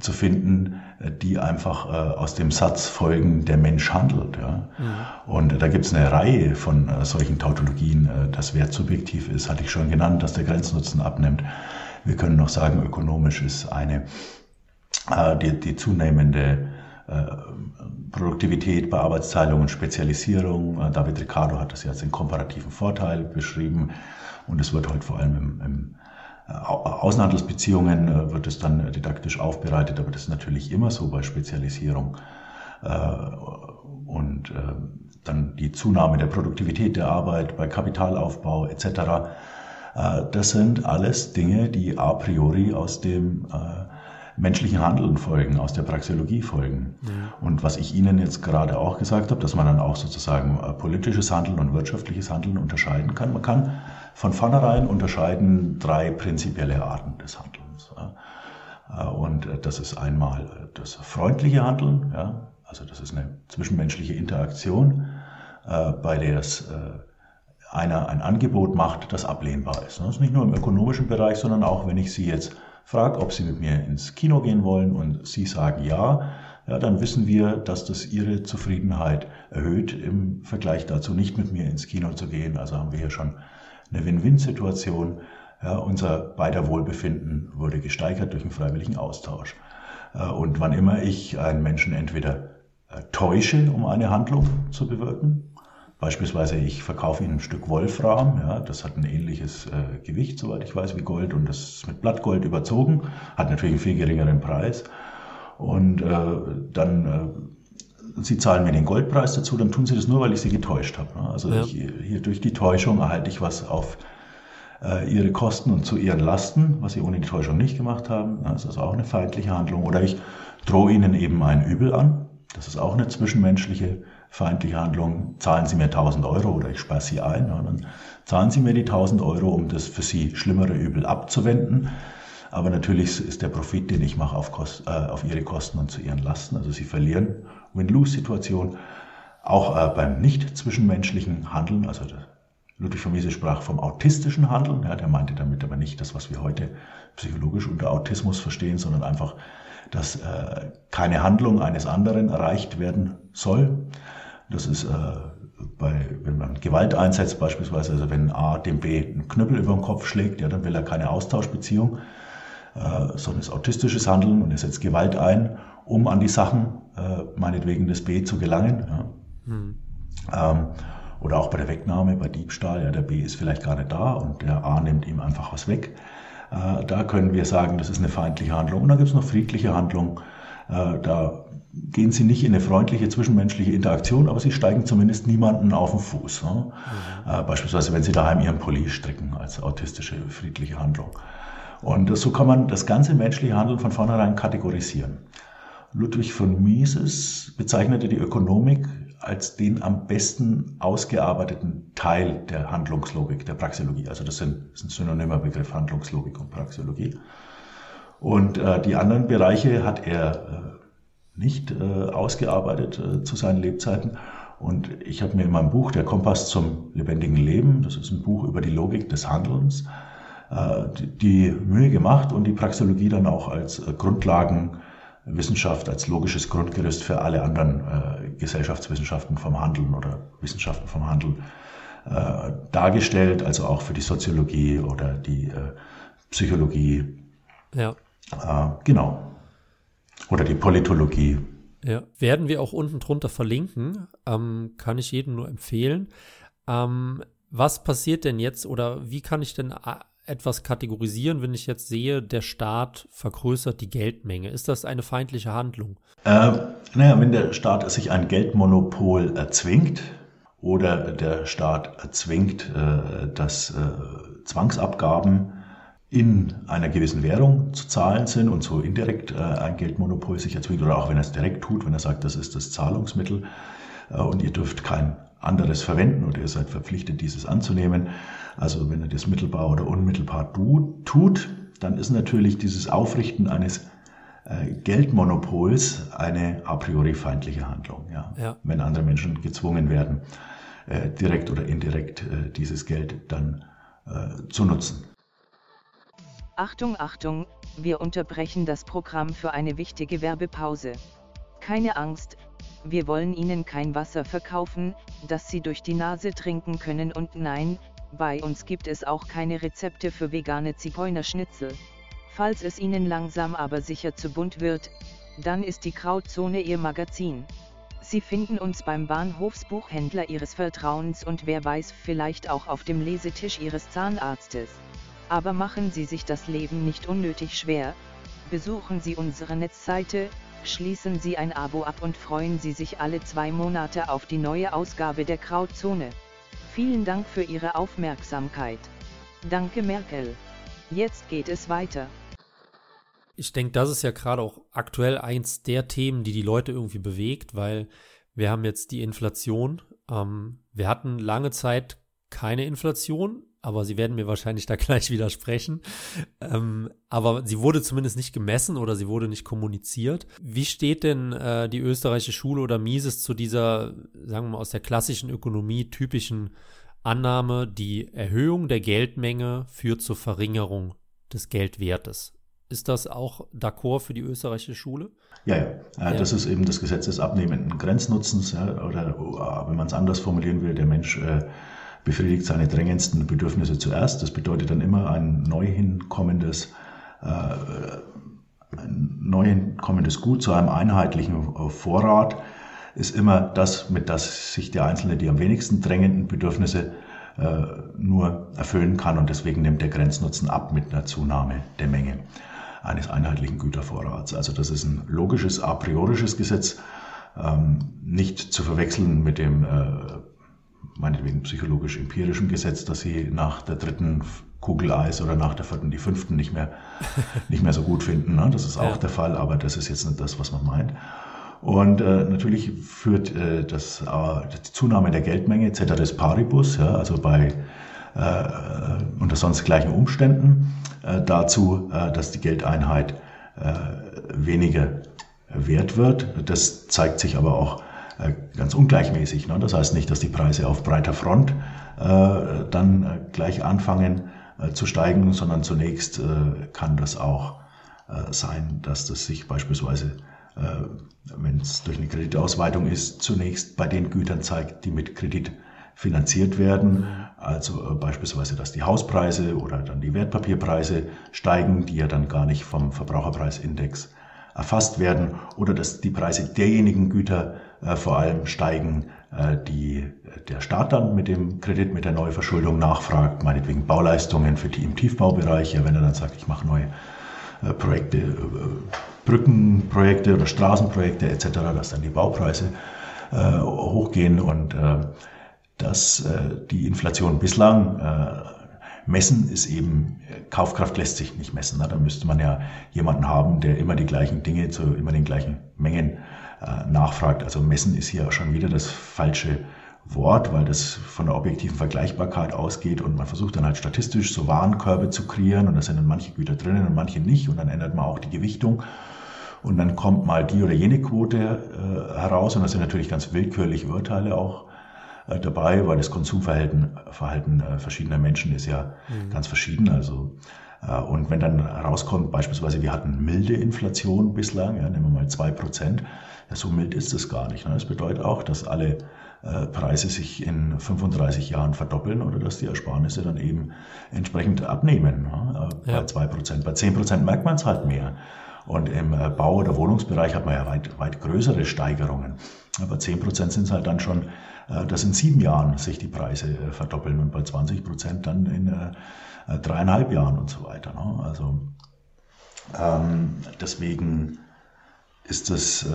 zu finden, äh, die einfach äh, aus dem Satz folgen, der Mensch handelt. Ja. Mhm. Und da gibt es eine Reihe von solchen Tautologien. Das Wert subjektiv ist, hatte ich schon genannt, dass der Grenznutzen abnimmt. Wir können noch sagen, ökonomisch ist eine die, die zunehmende Produktivität bei Arbeitsteilung und Spezialisierung. David Ricardo hat das ja als den komparativen Vorteil beschrieben und es wird heute vor allem im, im Außenhandelsbeziehungen äh, wird es dann didaktisch aufbereitet, aber das ist natürlich immer so bei Spezialisierung. Äh, und äh, dann die Zunahme der Produktivität der Arbeit bei Kapitalaufbau etc. Das sind alles Dinge, die a priori aus dem menschlichen Handeln folgen, aus der Praxeologie folgen. Ja. Und was ich Ihnen jetzt gerade auch gesagt habe, dass man dann auch sozusagen politisches Handeln und wirtschaftliches Handeln unterscheiden kann. Man kann von vornherein unterscheiden drei prinzipielle Arten des Handelns. Äh, und äh, das ist einmal das freundliche Handeln, ja, also das ist eine zwischenmenschliche Interaktion, äh, bei der es einer ein Angebot macht, das ablehnbar ist. Das ist nicht nur im ökonomischen Bereich, sondern auch, wenn ich Sie jetzt frage, ob Sie mit mir ins Kino gehen wollen und Sie sagen ja, ja, dann wissen wir, dass das Ihre Zufriedenheit erhöht im Vergleich dazu, nicht mit mir ins Kino zu gehen. Also haben wir hier schon eine Win-Win-Situation. Ja, unser beider Wohlbefinden wurde gesteigert durch einen freiwilligen Austausch. Äh, und wann immer ich einen Menschen entweder äh, täusche, um eine Handlung zu bewirken, Beispielsweise, ich verkaufe Ihnen ein Stück Wolfram, ja, das hat ein ähnliches äh, Gewicht, soweit ich weiß, wie Gold und das ist mit Blattgold überzogen, hat natürlich einen viel geringeren Preis. Und äh, dann, äh, Sie zahlen mir den Goldpreis dazu, dann tun Sie das nur, weil ich Sie getäuscht habe. Ne? Also ja. ich, hier durch die Täuschung erhalte ich was auf äh, Ihre Kosten und zu Ihren Lasten, was Sie ohne die Täuschung nicht gemacht haben. Das ist auch eine feindliche Handlung. Oder ich drohe Ihnen eben ein Übel an. Das ist auch eine zwischenmenschliche feindliche Handlung, zahlen Sie mir 1000 Euro oder ich sperre Sie ein, ja, dann zahlen Sie mir die 1000 Euro, um das für Sie schlimmere Übel abzuwenden. Aber natürlich ist der Profit, den ich mache, auf, Kost, äh, auf Ihre Kosten und zu Ihren Lasten. Also Sie verlieren Win-Lose-Situation. Auch äh, beim nicht zwischenmenschlichen Handeln, also Ludwig von Mises sprach vom autistischen Handeln. Ja, der meinte damit aber nicht das, was wir heute psychologisch unter Autismus verstehen, sondern einfach, dass äh, keine Handlung eines anderen erreicht werden soll. Das ist äh, bei, wenn man Gewalt einsetzt, beispielsweise, also wenn A dem B einen Knüppel über den Kopf schlägt, ja, dann will er keine Austauschbeziehung, äh, sondern ist autistisches Handeln und er setzt Gewalt ein, um an die Sachen, äh, meinetwegen des B zu gelangen. Ja. Hm. Ähm, oder auch bei der Wegnahme, bei Diebstahl, ja, der B ist vielleicht nicht da und der A nimmt ihm einfach was weg. Äh, da können wir sagen, das ist eine feindliche Handlung. Und dann gibt es noch friedliche Handlungen. Äh, da gehen sie nicht in eine freundliche zwischenmenschliche Interaktion, aber sie steigen zumindest niemanden auf den Fuß. Ne? Mhm. Äh, beispielsweise, wenn sie daheim ihren Pulli stricken als autistische friedliche Handlung. Und so kann man das ganze menschliche Handeln von vornherein kategorisieren. Ludwig von Mises bezeichnete die Ökonomik als den am besten ausgearbeiteten Teil der Handlungslogik, der Praxeologie. Also das, sind, das ist ein synonymer Begriff Handlungslogik und Praxeologie. Und äh, die anderen Bereiche hat er äh, nicht äh, ausgearbeitet äh, zu seinen Lebzeiten. Und ich habe mir in meinem Buch Der Kompass zum lebendigen Leben, das ist ein Buch über die Logik des Handelns, äh, die, die Mühe gemacht und die Praxeologie dann auch als äh, Grundlagenwissenschaft, als logisches Grundgerüst für alle anderen äh, Gesellschaftswissenschaften vom Handeln oder Wissenschaften vom Handeln dargestellt, also auch für die Soziologie oder die Psychologie. Ja. Genau. Oder die Politologie. Ja, werden wir auch unten drunter verlinken. Ähm, kann ich jedem nur empfehlen. Ähm, was passiert denn jetzt oder wie kann ich denn äh, etwas kategorisieren, wenn ich jetzt sehe, der Staat vergrößert die Geldmenge? Ist das eine feindliche Handlung? Äh, naja, wenn der Staat sich ein Geldmonopol erzwingt oder der Staat erzwingt, äh, dass äh, Zwangsabgaben in einer gewissen Währung zu zahlen sind und so indirekt äh, ein Geldmonopol sich erzwingt oder auch wenn er es direkt tut, wenn er sagt, das ist das Zahlungsmittel äh, und ihr dürft kein anderes verwenden oder ihr seid verpflichtet, dieses anzunehmen. Also wenn er das mittelbar oder unmittelbar tut, dann ist natürlich dieses Aufrichten eines äh, Geldmonopols eine a priori feindliche Handlung. Ja? ja. Wenn andere Menschen gezwungen werden, direkt oder indirekt dieses Geld dann zu nutzen. Achtung, Achtung, wir unterbrechen das Programm für eine wichtige Werbepause. Keine Angst, wir wollen Ihnen kein Wasser verkaufen, das Sie durch die Nase trinken können und nein, bei uns gibt es auch keine Rezepte für vegane Zigeunerschnitzel. Falls es Ihnen langsam aber sicher zu bunt wird, dann ist die Krautzone Ihr Magazin. Sie finden uns beim Bahnhofsbuchhändler Ihres Vertrauens und wer weiß vielleicht auch auf dem Lesetisch Ihres Zahnarztes. Aber machen Sie sich das Leben nicht unnötig schwer, besuchen Sie unsere Netzseite, schließen Sie ein Abo ab und freuen Sie sich alle zwei Monate auf die neue Ausgabe der Krautzone. Vielen Dank für Ihre Aufmerksamkeit. Danke Merkel. Jetzt geht es weiter. Ich denke, das ist ja gerade auch aktuell eins der Themen, die die Leute irgendwie bewegt, weil wir haben jetzt die Inflation. Ähm, wir hatten lange Zeit keine Inflation, aber Sie werden mir wahrscheinlich da gleich widersprechen. Ähm, aber sie wurde zumindest nicht gemessen oder sie wurde nicht kommuniziert. Wie steht denn äh, die österreichische Schule oder Mises zu dieser, sagen wir mal, aus der klassischen Ökonomie typischen Annahme, die Erhöhung der Geldmenge führt zur Verringerung des Geldwertes? Ist das auch d'accord für die österreichische Schule? Ja, ja. ja. Das ist eben das Gesetz des abnehmenden Grenznutzens. Ja, oder wenn man es anders formulieren will, der Mensch äh, befriedigt seine drängendsten Bedürfnisse zuerst. Das bedeutet dann immer ein neu hinkommendes, äh, neu hinkommendes Gut zu einem einheitlichen Vorrat ist immer das, mit das sich der Einzelne die am wenigsten drängenden Bedürfnisse äh, nur erfüllen kann und deswegen nimmt der Grenznutzen ab mit einer Zunahme der Menge eines einheitlichen Gütervorrats. Also das ist ein logisches, a priorisches Gesetz, ähm, nicht zu verwechseln mit dem äh, meinetwegen psychologisch-empirischen Gesetz, dass sie nach der dritten Kugel Eis oder nach der vierten die fünften nicht mehr, nicht mehr so gut finden. Ne? Das ist auch ja. der Fall, aber das ist jetzt nicht das, was man meint. Und äh, natürlich führt äh, das, äh, die Zunahme der Geldmenge ceteris paribus, ja, also bei äh, unter sonst gleichen Umständen, äh, dazu, äh, dass die Geldeinheit äh, weniger wert wird. Das zeigt sich aber auch ganz ungleichmäßig. Ne? Das heißt nicht, dass die Preise auf breiter Front äh, dann gleich anfangen zu steigen, sondern zunächst kann das auch sein, dass das sich beispielsweise äh, wenn es durch eine Kreditausweitung ist, zunächst bei den Gütern zeigt, die mit Kredit finanziert werden. Also äh, beispielsweise, dass die Hauspreise oder dann die Wertpapierpreise steigen, die ja dann gar nicht vom Verbraucherpreisindex erfasst werden, oder dass die Preise derjenigen Güter äh, vor allem steigen, äh, die der Staat dann mit dem Kredit, mit der Neuverschuldung nachfragt, meinetwegen Bauleistungen für die im Tiefbaubereich, ja, wenn er dann sagt, ich mache neue äh, Projekte, äh, Brückenprojekte oder Straßenprojekte etc., dass dann die Baupreise äh, hochgehen und dass die Inflation bislang messen ist eben, Kaufkraft lässt sich nicht messen. Da müsste man ja jemanden haben, der immer die gleichen Dinge zu immer den gleichen Mengen nachfragt. Also messen ist hier schon wieder das falsche Wort, weil das von der objektiven Vergleichbarkeit ausgeht und man versucht dann halt statistisch so Warenkörbe zu kreieren und da sind dann manche Güter drinnen und manche nicht und dann ändert man auch die Gewichtung und dann kommt mal die oder jene Quote äh, heraus und das sind natürlich ganz willkürliche Urteile auch äh, dabei, weil das Konsumverhalten Verhalten, äh, verschiedener Menschen ist ja mhm. ganz verschieden. Also äh, und wenn dann herauskommt, beispielsweise wir hatten milde Inflation bislang, ja, nehmen wir mal zwei Prozent, ja, so mild ist es gar nicht. Ne? Das bedeutet auch, dass alle äh, Preise sich in 35 Jahren verdoppeln oder dass die Ersparnisse dann eben entsprechend abnehmen. Ne? Äh, ja. Bei 2%. Bei 10% merkt man es halt mehr. Und im äh, Bau- oder Wohnungsbereich hat man ja weit, weit größere Steigerungen. Aber 10% sind es halt dann schon, dass in sieben Jahren sich die Preise verdoppeln und bei 20% dann in dreieinhalb Jahren und so weiter. Ne? Also ähm, deswegen ist es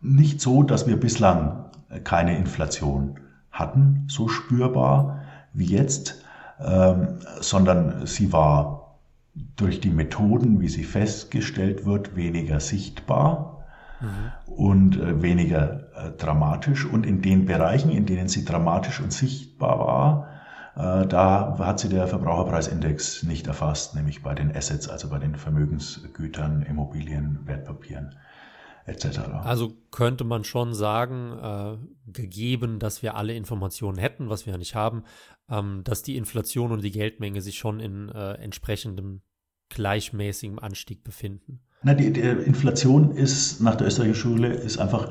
nicht so, dass wir bislang keine Inflation hatten, so spürbar wie jetzt, ähm, sondern sie war durch die Methoden, wie sie festgestellt wird, weniger sichtbar mhm. und äh, weniger äh, dramatisch. Und in den Bereichen, in denen sie dramatisch und sichtbar war, äh, da hat sie der Verbraucherpreisindex nicht erfasst, nämlich bei den Assets, also bei den Vermögensgütern, Immobilien, Wertpapieren etc. Also könnte man schon sagen, äh, gegeben, dass wir alle Informationen hätten, was wir ja nicht haben, ähm, dass die Inflation und die Geldmenge sich schon in äh, entsprechendem gleichmäßigem Anstieg befinden. Na, die, die, Inflation ist nach der österreichischen Schule ist einfach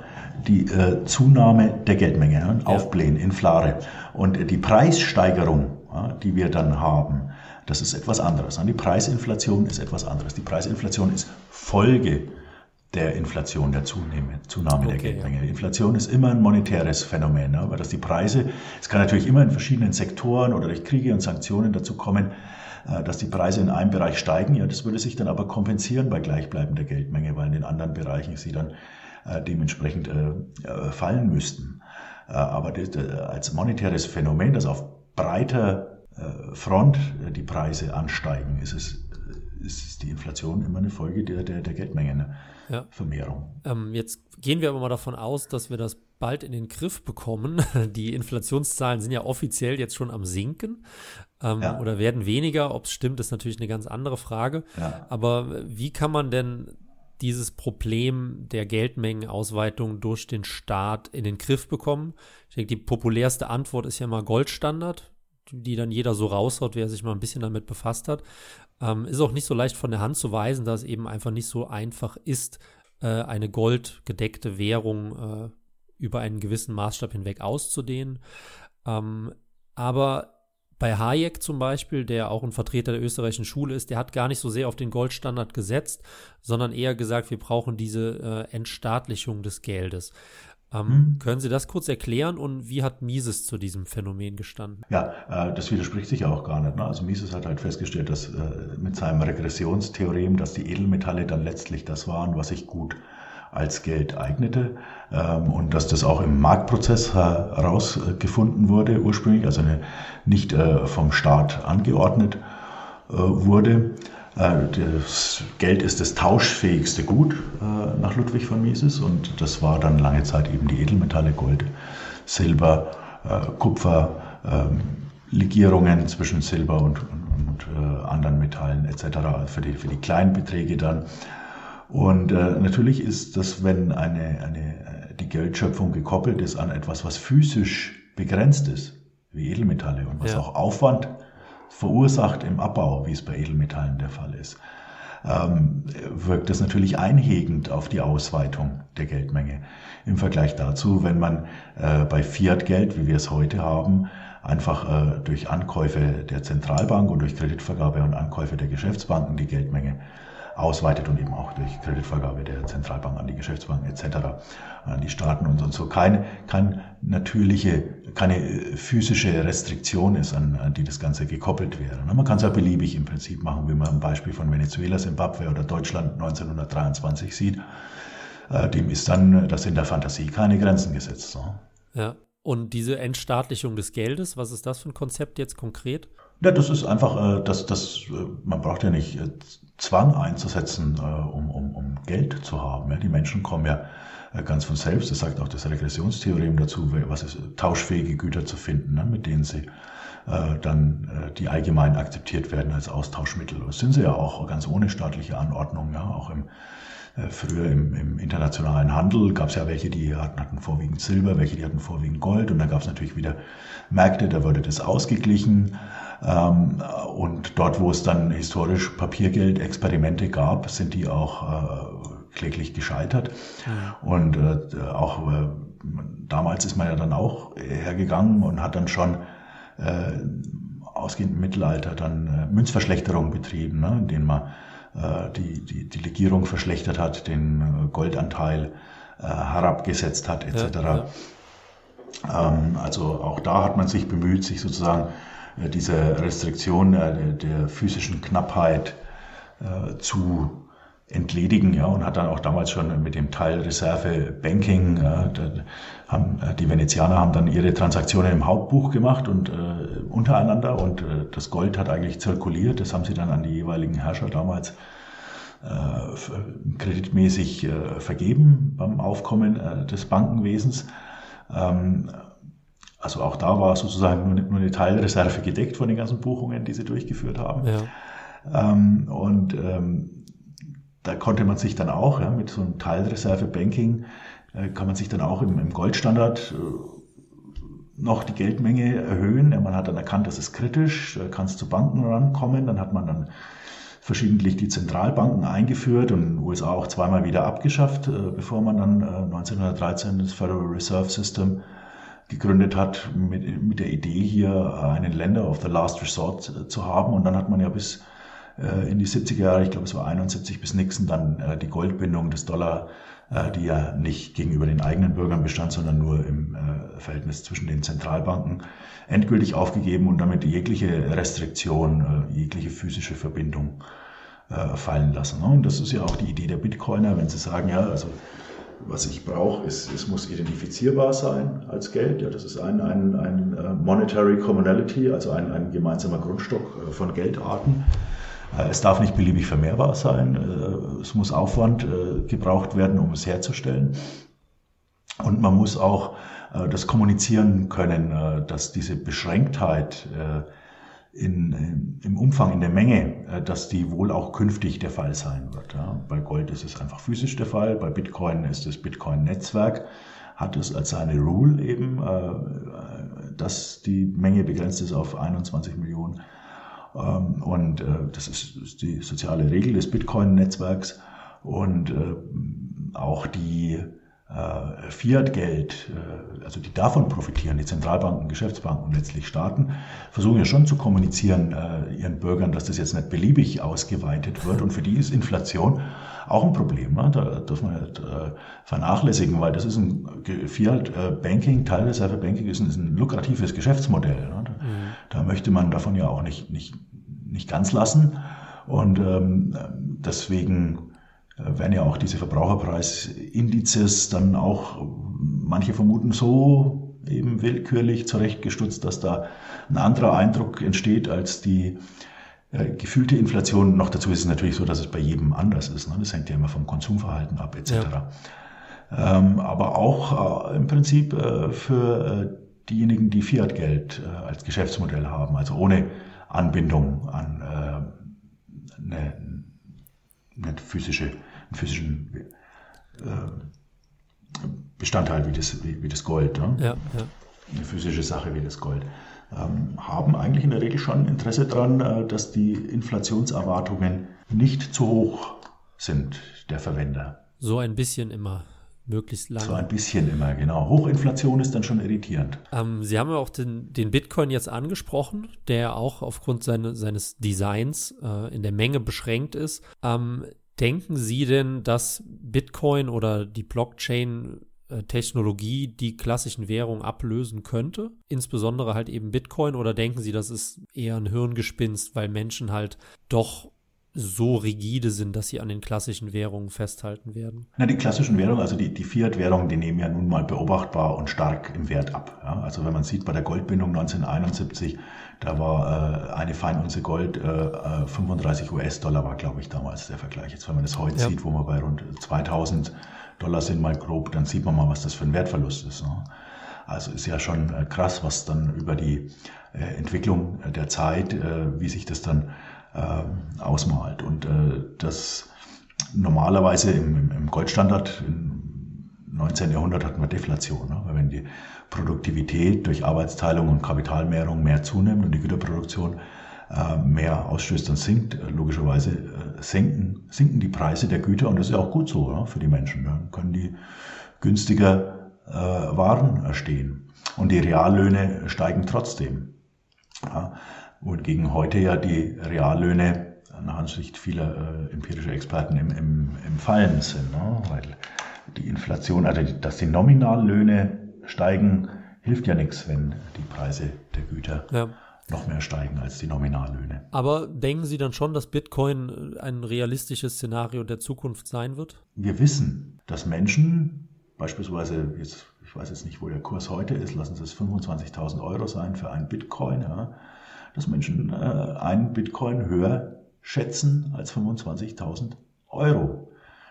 die äh, Zunahme der Geldmenge, ja? Aufblähen, Inflare. Und die Preissteigerung, ja, die wir dann haben, das ist etwas anderes. Die Preisinflation ist etwas anderes. Die Preisinflation ist Folge der Inflation, der Zunahme, Zunahme okay, der Geldmenge. Ja. Inflation ist immer ein monetäres Phänomen, ne? weil das die Preise, es kann natürlich immer in verschiedenen Sektoren oder durch Kriege und Sanktionen dazu kommen, äh, dass die Preise in einem Bereich steigen. Ja, das würde sich dann aber kompensieren bei gleichbleibender Geldmenge, weil in den anderen Bereichen sie dann äh, dementsprechend äh, fallen müssten. aber als monetäres Phänomen, das auf breiter Front die Preise ansteigen, ist es ist die Inflation immer eine Folge der, der, der Geldmenge. Ne? ja. Ähm, jetzt gehen wir aber mal davon aus, dass wir das bald in den Griff bekommen. Die Inflationszahlen sind ja offiziell jetzt schon am Sinken ähm, ja. oder werden weniger. Ob es stimmt, ist natürlich eine ganz andere Frage. Ja. Aber wie kann man denn dieses Problem der Geldmengenausweitung durch den Staat in den Griff bekommen? Ich denke, die populärste Antwort ist ja mal Goldstandard, die dann jeder so raushaut, wer sich mal ein bisschen damit befasst hat. Ähm, ist auch nicht so leicht von der Hand zu weisen, da es eben einfach nicht so einfach ist, äh, eine goldgedeckte Währung äh, über einen gewissen Maßstab hinweg auszudehnen. Ähm, aber bei Hayek zum Beispiel, der auch ein Vertreter der österreichischen Schule ist, der hat gar nicht so sehr auf den Goldstandard gesetzt, sondern eher gesagt, wir brauchen diese äh, Entstaatlichung des Geldes. Ähm, hm. Können Sie das kurz erklären und wie hat Mises zu diesem Phänomen gestanden? Ja, äh, das widerspricht sich auch gar nicht. Ne? Also Mises hat halt festgestellt, dass äh, mit seinem Regressionstheorem, dass die Edelmetalle dann letztlich das waren, was sich gut als Geld eignete ähm, und dass das auch im Marktprozess herausgefunden wurde ursprünglich, also nicht äh, vom Staat angeordnet äh, wurde. Äh, das Geld ist das tauschfähigste Gut nach Ludwig von Mises und das war dann lange Zeit eben die Edelmetalle Gold, Silber, Kupfer, ähm, Legierungen zwischen Silber und, und, und anderen Metallen etc. für die, für die kleinen Beträge dann. Und äh, natürlich ist das, wenn eine, eine, die Geldschöpfung gekoppelt ist an etwas, was physisch begrenzt ist, wie Edelmetalle und was ja. auch Aufwand verursacht im Abbau, wie es bei Edelmetallen der Fall ist, ähm, wirkt das natürlich einhegend auf die Ausweitung der Geldmenge. Im Vergleich dazu, wenn man äh, bei Fiat-Geld, wie wir es heute haben, einfach äh, durch Ankäufe der Zentralbank und durch Kreditvergabe und Ankäufe der Geschäftsbanken die Geldmenge ausweitet und eben auch durch Kreditvergabe der Zentralbank an die Geschäftsbanken etc., an die Staaten und so. Keine, keine natürliche, keine physische Restriktion ist, an, an die das Ganze gekoppelt wäre. Man kann es ja beliebig im Prinzip machen, wie man am Beispiel von Venezuela, Zimbabwe oder Deutschland 1923 sieht. Äh, dem ist dann das in der Fantasie keine Grenzen gesetzt. Ja. Und diese Entstaatlichung des Geldes, was ist das für ein Konzept jetzt konkret? Ja, das ist einfach, äh, das, äh, man braucht ja nicht Zwang einzusetzen, äh, um, um, um Geld zu haben. Ja, die Menschen kommen ja äh, ganz von selbst, das sagt auch das Regressionstheorem dazu, was ist, tauschfähige Güter zu finden, ne, mit denen sie äh, dann äh, die allgemein akzeptiert werden als Austauschmittel. Das sind sie ja auch ganz ohne staatliche Anordnung, ja, auch im äh, Früher im, im, internationalen Handel gab es ja welche, die hatten, hatten, vorwiegend Silber, welche, die hatten vorwiegend Gold und dann gab es natürlich wieder Märkte, da wurde das ausgeglichen. Ähm, und dort, wo es dann historisch Papiergeld-Experimente gab, sind die auch äh, kläglich gescheitert. Und äh, auch äh, damals ist man ja dann auch hergegangen und hat dann schon ausgehend im Mittelalter dann Münzverschlechterung betrieben, ne, in denen man die, die, die Legierung verschlechtert hat, den Goldanteil äh, herabgesetzt hat, etc. Ja, ja. Ähm, also auch da hat man sich bemüht, sich sozusagen äh, diese Restriktion äh, der physischen Knappheit äh, zu entledigen, ja, und hat dann auch damals schon mit dem Teil Reserve Banking, ja, haben, die Venezianer haben dann ihre Transaktionen im Hauptbuch gemacht und äh, untereinander und äh, das Gold hat eigentlich zirkuliert, das haben sie dann an die jeweiligen Herrscher damals äh, kreditmäßig vergeben beim Aufkommen des Bankenwesens. Ähm, also auch da war sozusagen nur, nur, eine Teilreserve gedeckt von den ganzen Buchungen, die sie durchgeführt haben. Ja. Ähm, und ähm, da konnte man sich dann auch ja, mit so einem Teilreserve-Banking äh, kann man sich dann auch im, im Goldstandard äh, noch die Geldmenge erhöhen. Man hat dann erkannt, das ist kritisch, da kann es zu Banken rankommen. Dann hat man dann verschiedentlich die Zentralbanken eingeführt und in den USA auch zweimal wieder abgeschafft, äh, bevor man dann 1913 das Federal Reserve System gegründet hat mit, mit der Idee hier einen Länder of the Last Resort zu haben. Und dann hat man ja bis äh, in die 70er Jahre, ich glaube es war 71 bis Nixon, dann äh, die Goldbindung des Dollar, äh, die ja nicht gegenüber den eigenen Bürgern bestand, sondern nur im äh, Verhältnis zwischen den Zentralbanken, endgültig aufgegeben und damit jegliche Restriktion, äh, jegliche physische Verbindung äh, fallen lassen. Und das ist ja auch die Idee der Bitcoiner, wenn sie sagen, ja, also was ich brauche, ist, es muss identifizierbar sein als Geld. Ja, das ist ein, ein, ein äh, Monetary Commonality, also ein, ein gemeinsamer Grundstock äh, von Geldarten. Äh, es darf nicht beliebig vermehrbar sein. Es muss Aufwand gebraucht werden, um es herzustellen. Und man muss auch das kommunizieren können, dass diese Beschränktheit in, im Umfang, in der Menge, äh, dass die wohl auch künftig der Fall sein wird. Ja. Bei Gold ist es einfach physisch der Fall, bei Bitcoin ist das Bitcoin-Netzwerk, hat es als seine Rule eben, äh, dass die Menge begrenzt ist auf 21 Millionen. Ähm, und äh, das ist die soziale Regel des Bitcoin-Netzwerks. Und auch die äh, Fiat-Geld, äh, also die davon profitieren, die Zentralbanken, Geschäftsbanken und letztlich Staaten, versuchen ja schon zu kommunizieren äh, ihren Bürgern, dass das jetzt nicht beliebig ausgeweitet wird. Und für die ist Inflation auch ein Problem. Ne? Da darf man nicht äh, vernachlässigen, weil das ist ein Fiat-Banking, Teilreserve-Banking ist ein, ist ein lukratives Geschäftsmodell. Ne? Da, mhm. da möchte man davon ja auch nicht, nicht, nicht ganz lassen. Und ähm, deswegen werden ja auch diese Verbraucherpreisindizes dann auch, manche vermuten so eben willkürlich zurechtgestutzt, dass da ein anderer Eindruck entsteht als die äh, gefühlte Inflation. Noch dazu ist es natürlich so, dass es bei jedem anders ist. Ne? Das hängt ja immer vom Konsumverhalten ab etc. Ja. Ähm, aber auch äh, im Prinzip äh, für äh, diejenigen, die Fiat-Geld äh, als Geschäftsmodell haben, also ohne Anbindung an äh, eine, eine physische physischen äh, Bestandteil wie das, wie, wie das Gold. Ne? Ja, ja. Eine physische Sache wie das Gold. Ähm, haben eigentlich in der Regel schon Interesse daran, äh, dass die Inflationserwartungen nicht zu hoch sind der Verwender. So ein bisschen immer möglichst lange. So ein bisschen immer, genau. Hochinflation ist dann schon irritierend. Ähm, Sie haben ja auch den, den, Bitcoin jetzt angesprochen, der auch aufgrund seine, seines Designs äh, in der Menge beschränkt ist. Ähm, Denken Sie denn, dass Bitcoin oder die Blockchain Technologie die klassischen Währungen ablösen könnte, insbesondere halt eben Bitcoin, oder denken Sie, das ist eher ein Hirngespinst, weil Menschen halt doch so rigide sind, dass sie an den klassischen Währungen festhalten werden? Na, die klassischen Währungen, also die, die Fiat-Währungen, die nehmen ja nun mal beobachtbar und stark im Wert ab. Ja? Also wenn man sieht, bei der Goldbindung 1971, da war äh, eine Feinunze Gold, äh, 35 äh, US-Dollar war, glaube ich, damals der Vergleich. Jetzt, wenn man das heute ja. sieht, wo wir bei rund 2000 Dollar sind, mal grob, dann sieht man mal, was das für ein Wertverlust ist. Ne? Also ist ja schon äh, krass, was dann über die äh, Entwicklung der Zeit, äh, wie sich das dann äh, ausmalt. Und äh, das normalerweise im, im Goldstandard im 19. Jahrhundert hatten wir Deflation. Ne? Weil wenn die Produktivität durch Arbeitsteilung und Kapitalmehrung mehr zunimmt und die Güterproduktion äh, mehr ausstößt, dann sinkt äh, logischerweise äh, senken, sinken die Preise der Güter und das ist ja auch gut so ne, für die Menschen. Dann können die günstiger äh, Waren erstehen und die Reallöhne steigen trotzdem. Ja, wohingegen heute ja die Reallöhne nach Ansicht vieler äh, empirischer Experten im, im, im Fallen sind, ne? weil die Inflation, also dass die Nominallöhne steigen, hilft ja nichts, wenn die Preise der Güter ja. noch mehr steigen als die Nominallöhne. Aber denken Sie dann schon, dass Bitcoin ein realistisches Szenario der Zukunft sein wird? Wir wissen, dass Menschen beispielsweise, jetzt, ich weiß jetzt nicht, wo der Kurs heute ist, lassen Sie es 25.000 Euro sein für einen Bitcoin, ja, dass Menschen äh, einen Bitcoin höher schätzen als 25.000 Euro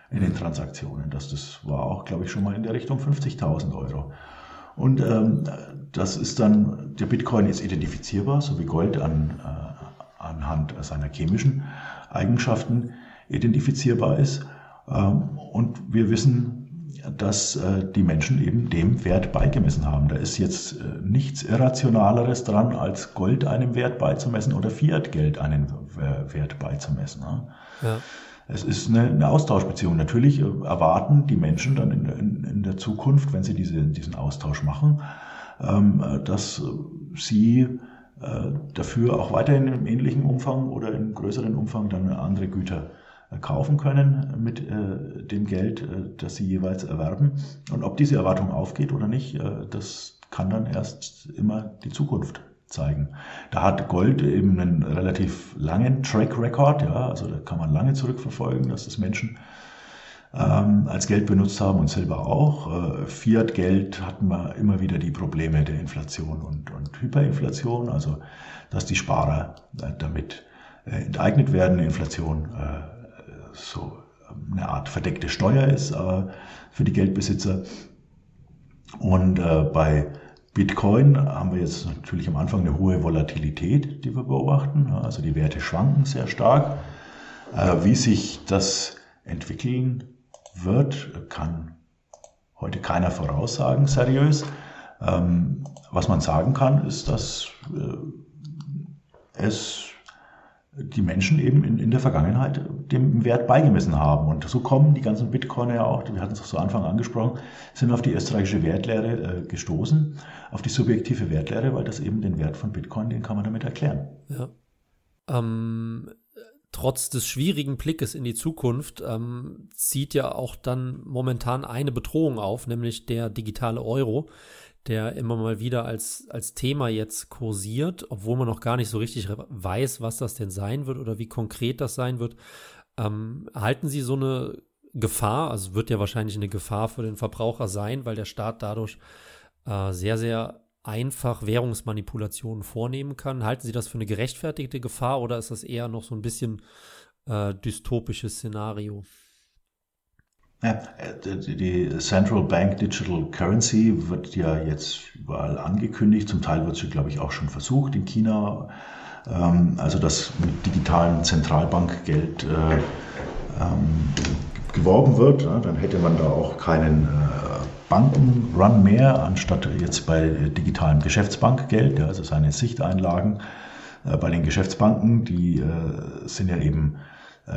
in den Transaktionen. Das, das war auch, glaube ich, schon mal in der Richtung 50.000 Euro. Und ähm, das ist dann, der Bitcoin ist identifizierbar, so wie Gold an, äh, anhand seiner chemischen Eigenschaften identifizierbar ist. Ähm, und wir wissen, dass äh, die Menschen eben dem Wert beigemessen haben. Da ist jetzt äh, nichts Irrationaleres dran, als Gold einem Wert beizumessen oder Fiat-Geld einen äh, Wert beizumessen. Ja. Es ist eine, eine, Austauschbeziehung. Natürlich erwarten die Menschen dann in, in, in der Zukunft, wenn sie diese, diesen Austausch machen, ähm, dass sie äh, dafür auch weiterhin im ähnlichen Umfang oder in größeren Umfang dann andere Güter kaufen können mit äh, dem Geld, äh, das sie jeweils erwerben. Und ob diese Erwartung aufgeht oder nicht, äh, das kann dann erst immer die Zukunft zeigen. Da hat Gold eben einen relativ langen Track Record, ja, also da kann man lange zurückverfolgen, dass das Menschen ähm, als Geld benutzt haben und Silber auch. Fiat-Geld hatten wir immer wieder die Probleme der Inflation und, und Hyperinflation, also dass die Sparer damit enteignet werden. Inflation so eine Art verdeckte Steuer ist äh, für die Geldbesitzer. Und äh, bei Bitcoin haben wir jetzt natürlich am Anfang eine hohe Volatilität, die wir beobachten. Also die Werte schwanken sehr stark. Äh, wie sich das entwickeln wird, kann heute keiner voraussagen, seriös. Ähm, was man sagen kann, ist, dass es die Menschen eben in, in der Vergangenheit dem Wert beigemessen haben. Und so kommen die ganzen Bitcoiner ja auch, wir hatten es auch zu Anfang angesprochen, sind auf die österreichische Wertlehre äh, gestoßen, auf die subjektive Wertlehre, weil das eben den Wert von Bitcoin, den kann man damit erklären. Ja. Ähm, trotz des schwierigen Blickes in die Zukunft ähm, zieht ja auch dann momentan eine Bedrohung auf, nämlich der digitale Euro der immer mal wieder als, als Thema jetzt kursiert, obwohl man noch gar nicht so richtig weiß, was das denn sein wird oder wie konkret das sein wird. Ähm, halten Sie so eine Gefahr, also wird ja wahrscheinlich eine Gefahr für den Verbraucher sein, weil der Staat dadurch äh, sehr, sehr einfach Währungsmanipulationen vornehmen kann. Halten Sie das für eine gerechtfertigte Gefahr oder ist das eher noch so ein bisschen äh, dystopisches Szenario? Ja, äh, die Central Bank Digital Currency wird ja jetzt überall angekündigt. Zum Teil wird sie, glaube ich, auch schon versucht in China. Ähm, also, dass mit digitalem Zentralbankgeld äh, ähm, geworben wird. Dann hätte man da auch keinen äh, Bankenrun mehr, anstatt jetzt bei digitalem Geschäftsbankgeld, also seine Sichteinlagen. Bei den Geschäftsbanken, die sind ja eben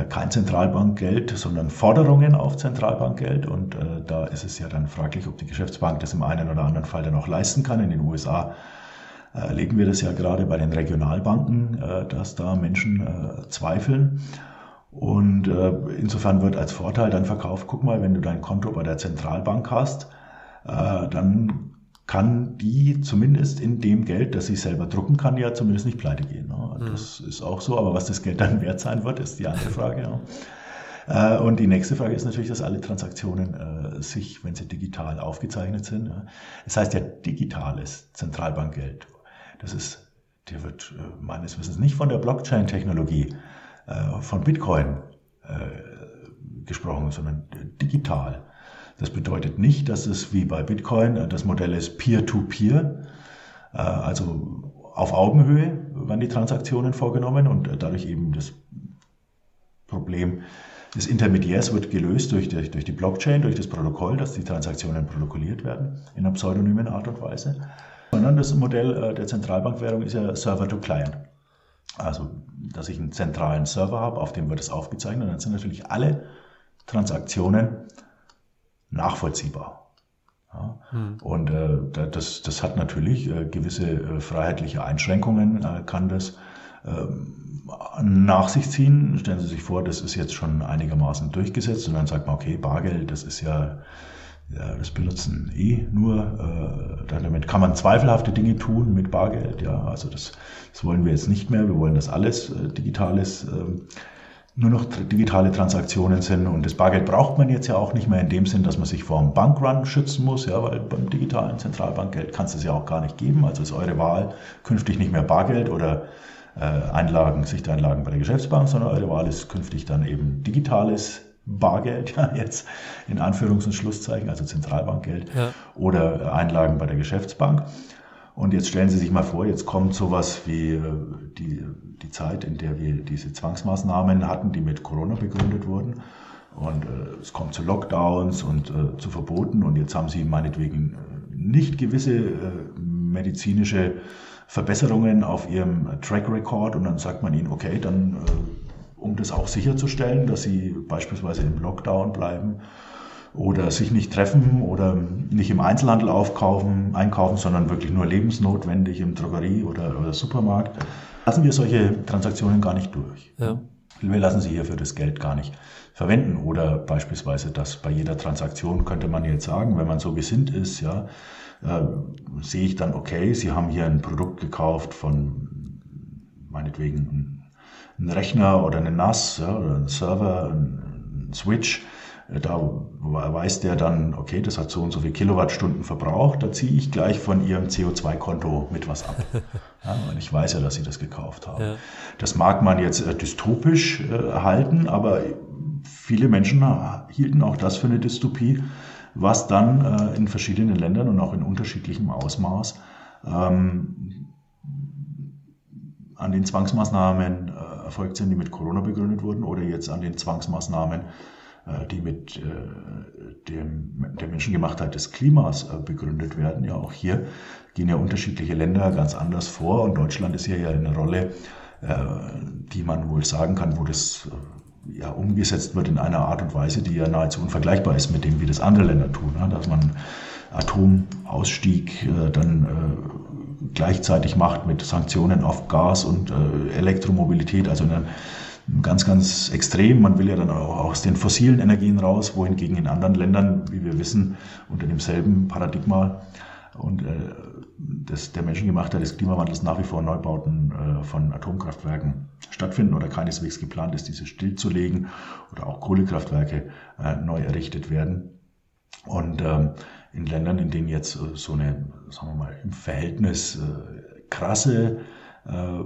kein Zentralbankgeld, sondern Forderungen auf Zentralbankgeld. Und äh, da ist es ja dann fraglich, ob die Geschäftsbank das im einen oder anderen Fall dann auch leisten kann. In den USA äh, erleben wir das ja gerade bei den Regionalbanken, äh, dass da Menschen äh, zweifeln. Und äh, insofern wird als Vorteil dann verkauft, guck mal, wenn du dein Konto bei der Zentralbank hast, dann kann die zumindest in dem Geld, das sie selber drucken kann, ja zumindest nicht pleite gehen. Ne? Mhm. Das ist auch so, aber was das Geld dann wert sein wird, ist die andere Frage. Ja. Äh, und die nächste Frage ist natürlich, dass alle Transaktionen äh, sich, wenn sie digital aufgezeichnet sind, das heißt ja digitales Zentralbankgeld. Das ist, der wird äh, meines Wissens nicht von der Blockchain-Technologie, von Bitcoin gesprochen, sondern digital. Das bedeutet nicht, dass es wie bei Bitcoin äh, das Modell ist Peer-to-Peer, -Peer, äh, also auf Augenhöhe werden die Transaktionen vorgenommen und äh, dadurch eben das Problem des Intermediärs wird gelöst durch die, durch die Blockchain, durch das Protokoll, dass die Transaktionen protokolliert werden in einer pseudonymen Art und Weise. Sondern das Modell der Zentralbankwährung ist ja Server-to-Client. Also, dass ich einen zentralen Server habe, auf dem wird es aufgezeichnet. Dann sind natürlich alle Transaktionen nachvollziehbar. Ja. Hm. Und äh, das, das hat natürlich äh, gewisse äh, freiheitliche Einschränkungen, äh, kann das ähm, nach sich ziehen. Stellen Sie sich vor, das ist jetzt schon einigermaßen durchgesetzt und dann sagt man, okay, Bargeld, das ist ja, ja das benutzen eh nur, äh, damit kann man zweifelhafte Dinge tun mit Bargeld, ja, also das, das wollen wir jetzt nicht mehr, wir wollen das alles äh, digitales äh, nur noch digitale Transaktionen sind. Und das Bargeld braucht man jetzt ja auch nicht mehr in dem Sinn, dass man sich vor einem Bankrun schützen muss, ja, weil beim digitalen Zentralbankgeld kann es das ja auch gar nicht geben. Also ist eure Wahl künftig nicht mehr Bargeld oder äh, Einlagen, Sichteinlagen bei der Geschäftsbank, sondern eure Wahl ist künftig dann eben digitales Bargeld, ja, jetzt in Anführungs- und Schlusszeichen, also Zentralbankgeld ja. oder Einlagen bei der Geschäftsbank. Und jetzt stellen Sie sich mal vor, jetzt kommt sowas wie äh, die, die Zeit, in der wir diese Zwangsmaßnahmen hatten, die mit Corona begründet wurden. Und äh, es kommt zu Lockdowns und äh, zu Verboten. Und jetzt haben Sie meinetwegen äh, nicht gewisse äh, medizinische Verbesserungen auf Ihrem Track Record. Und dann sagt man Ihnen, okay, dann, äh, um das auch sicherzustellen, dass Sie beispielsweise im Lockdown bleiben, oder sich nicht treffen oder nicht im Einzelhandel aufkaufen, einkaufen, sondern wirklich nur lebensnotwendig im Drogerie oder, oder Supermarkt, lassen wir solche Transaktionen gar nicht durch. Ja. Wir lassen sie hierfür das Geld gar nicht verwenden. Oder beispielsweise, dass bei jeder Transaktion könnte man jetzt sagen, wenn man so gesinnt ist, ja, äh, sehe ich dann, okay, Sie haben hier ein Produkt gekauft von meinetwegen einem Rechner oder eine NAS ja, oder einen Server, einen Switch da weiß der dann, okay, das hat so und so viel Kilowattstunden verbraucht, da ziehe ich gleich von ihrem CO2-Konto mit was ab. Ja, weil ich weiß ja, dass sie das gekauft haben. Ja. Das mag man jetzt äh, dystopisch äh, halten, aber viele Menschen hielten auch das für eine Dystopie, was dann äh, in verschiedenen Ländern und auch in unterschiedlichem Ausmaß ähm, an den Zwangsmaßnahmen äh, erfolgt sind, die mit Corona begründet wurden, oder jetzt an den Zwangsmaßnahmen äh, die mit äh, dem, der Menschengemachtheit des Klimas äh, begründet werden. Ja, auch hier gehen ja unterschiedliche Länder ganz anders vor und Deutschland ist hier ja in der Rolle die man wohl sagen kann, wo das ja, umgesetzt wird in einer Art und Weise, die ja nahezu unvergleichbar ist mit dem, wie das andere Länder tun. Ne? Dass man Atomausstieg äh, dann äh, gleichzeitig macht mit Sanktionen auf Gas und äh, Elektromobilität, also eine, ganz, ganz extrem. Man will ja dann auch aus den fossilen Energien raus, wohingegen in anderen Ländern, wie wir wissen, unter demselben Paradigma und äh, das, der menschengemachte des Klimawandels nach wie vor Neubauten äh, von Atomkraftwerken stattfinden oder keineswegs geplant ist, diese stillzulegen oder auch Kohlekraftwerke äh, neu errichtet werden. Und ähm, in Ländern, in denen jetzt äh, so eine, sagen wir mal, im Verhältnis äh, krasse äh,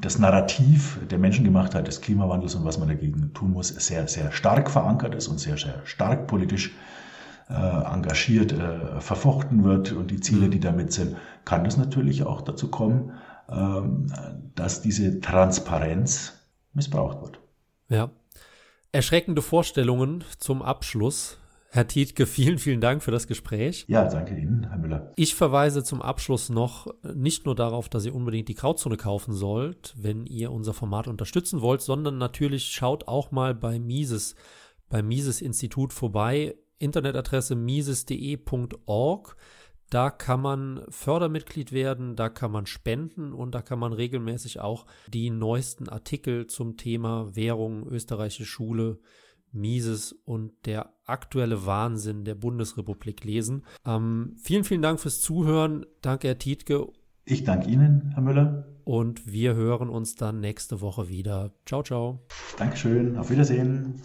das Narrativ der Menschengemachtheit des Klimawandels und was man dagegen tun muss, sehr, sehr stark verankert ist und sehr, sehr stark politisch äh, engagiert äh, verfochten wird und die Ziele, die damit sind, kann das natürlich auch dazu kommen, ähm, dass diese Transparenz missbraucht wird. Ja. Erschreckende Vorstellungen zum Abschluss. Herr Tietke, vielen, vielen Dank für das Gespräch. Ja, danke Ihnen, Herr Müller. Ich verweise zum Abschluss noch nicht nur darauf, dass ihr unbedingt die Krautzone kaufen sollt, wenn ihr unser Format unterstützen wollt, sondern natürlich schaut auch mal bei Mises, beim Mises Institut vorbei. Internetadresse mises.de.org. Da kann man Fördermitglied werden, da kann man spenden und da kann man regelmäßig auch die neuesten Artikel zum Thema Währung, österreichische Schule, Mises und der aktuelle Wahnsinn der Bundesrepublik lesen. Ähm, vielen, vielen Dank fürs Zuhören. Danke, Herr Tietke. Ich danke Ihnen, Herr Müller. Und wir hören uns dann nächste Woche wieder. Ciao, ciao. Dankeschön. Auf Wiedersehen.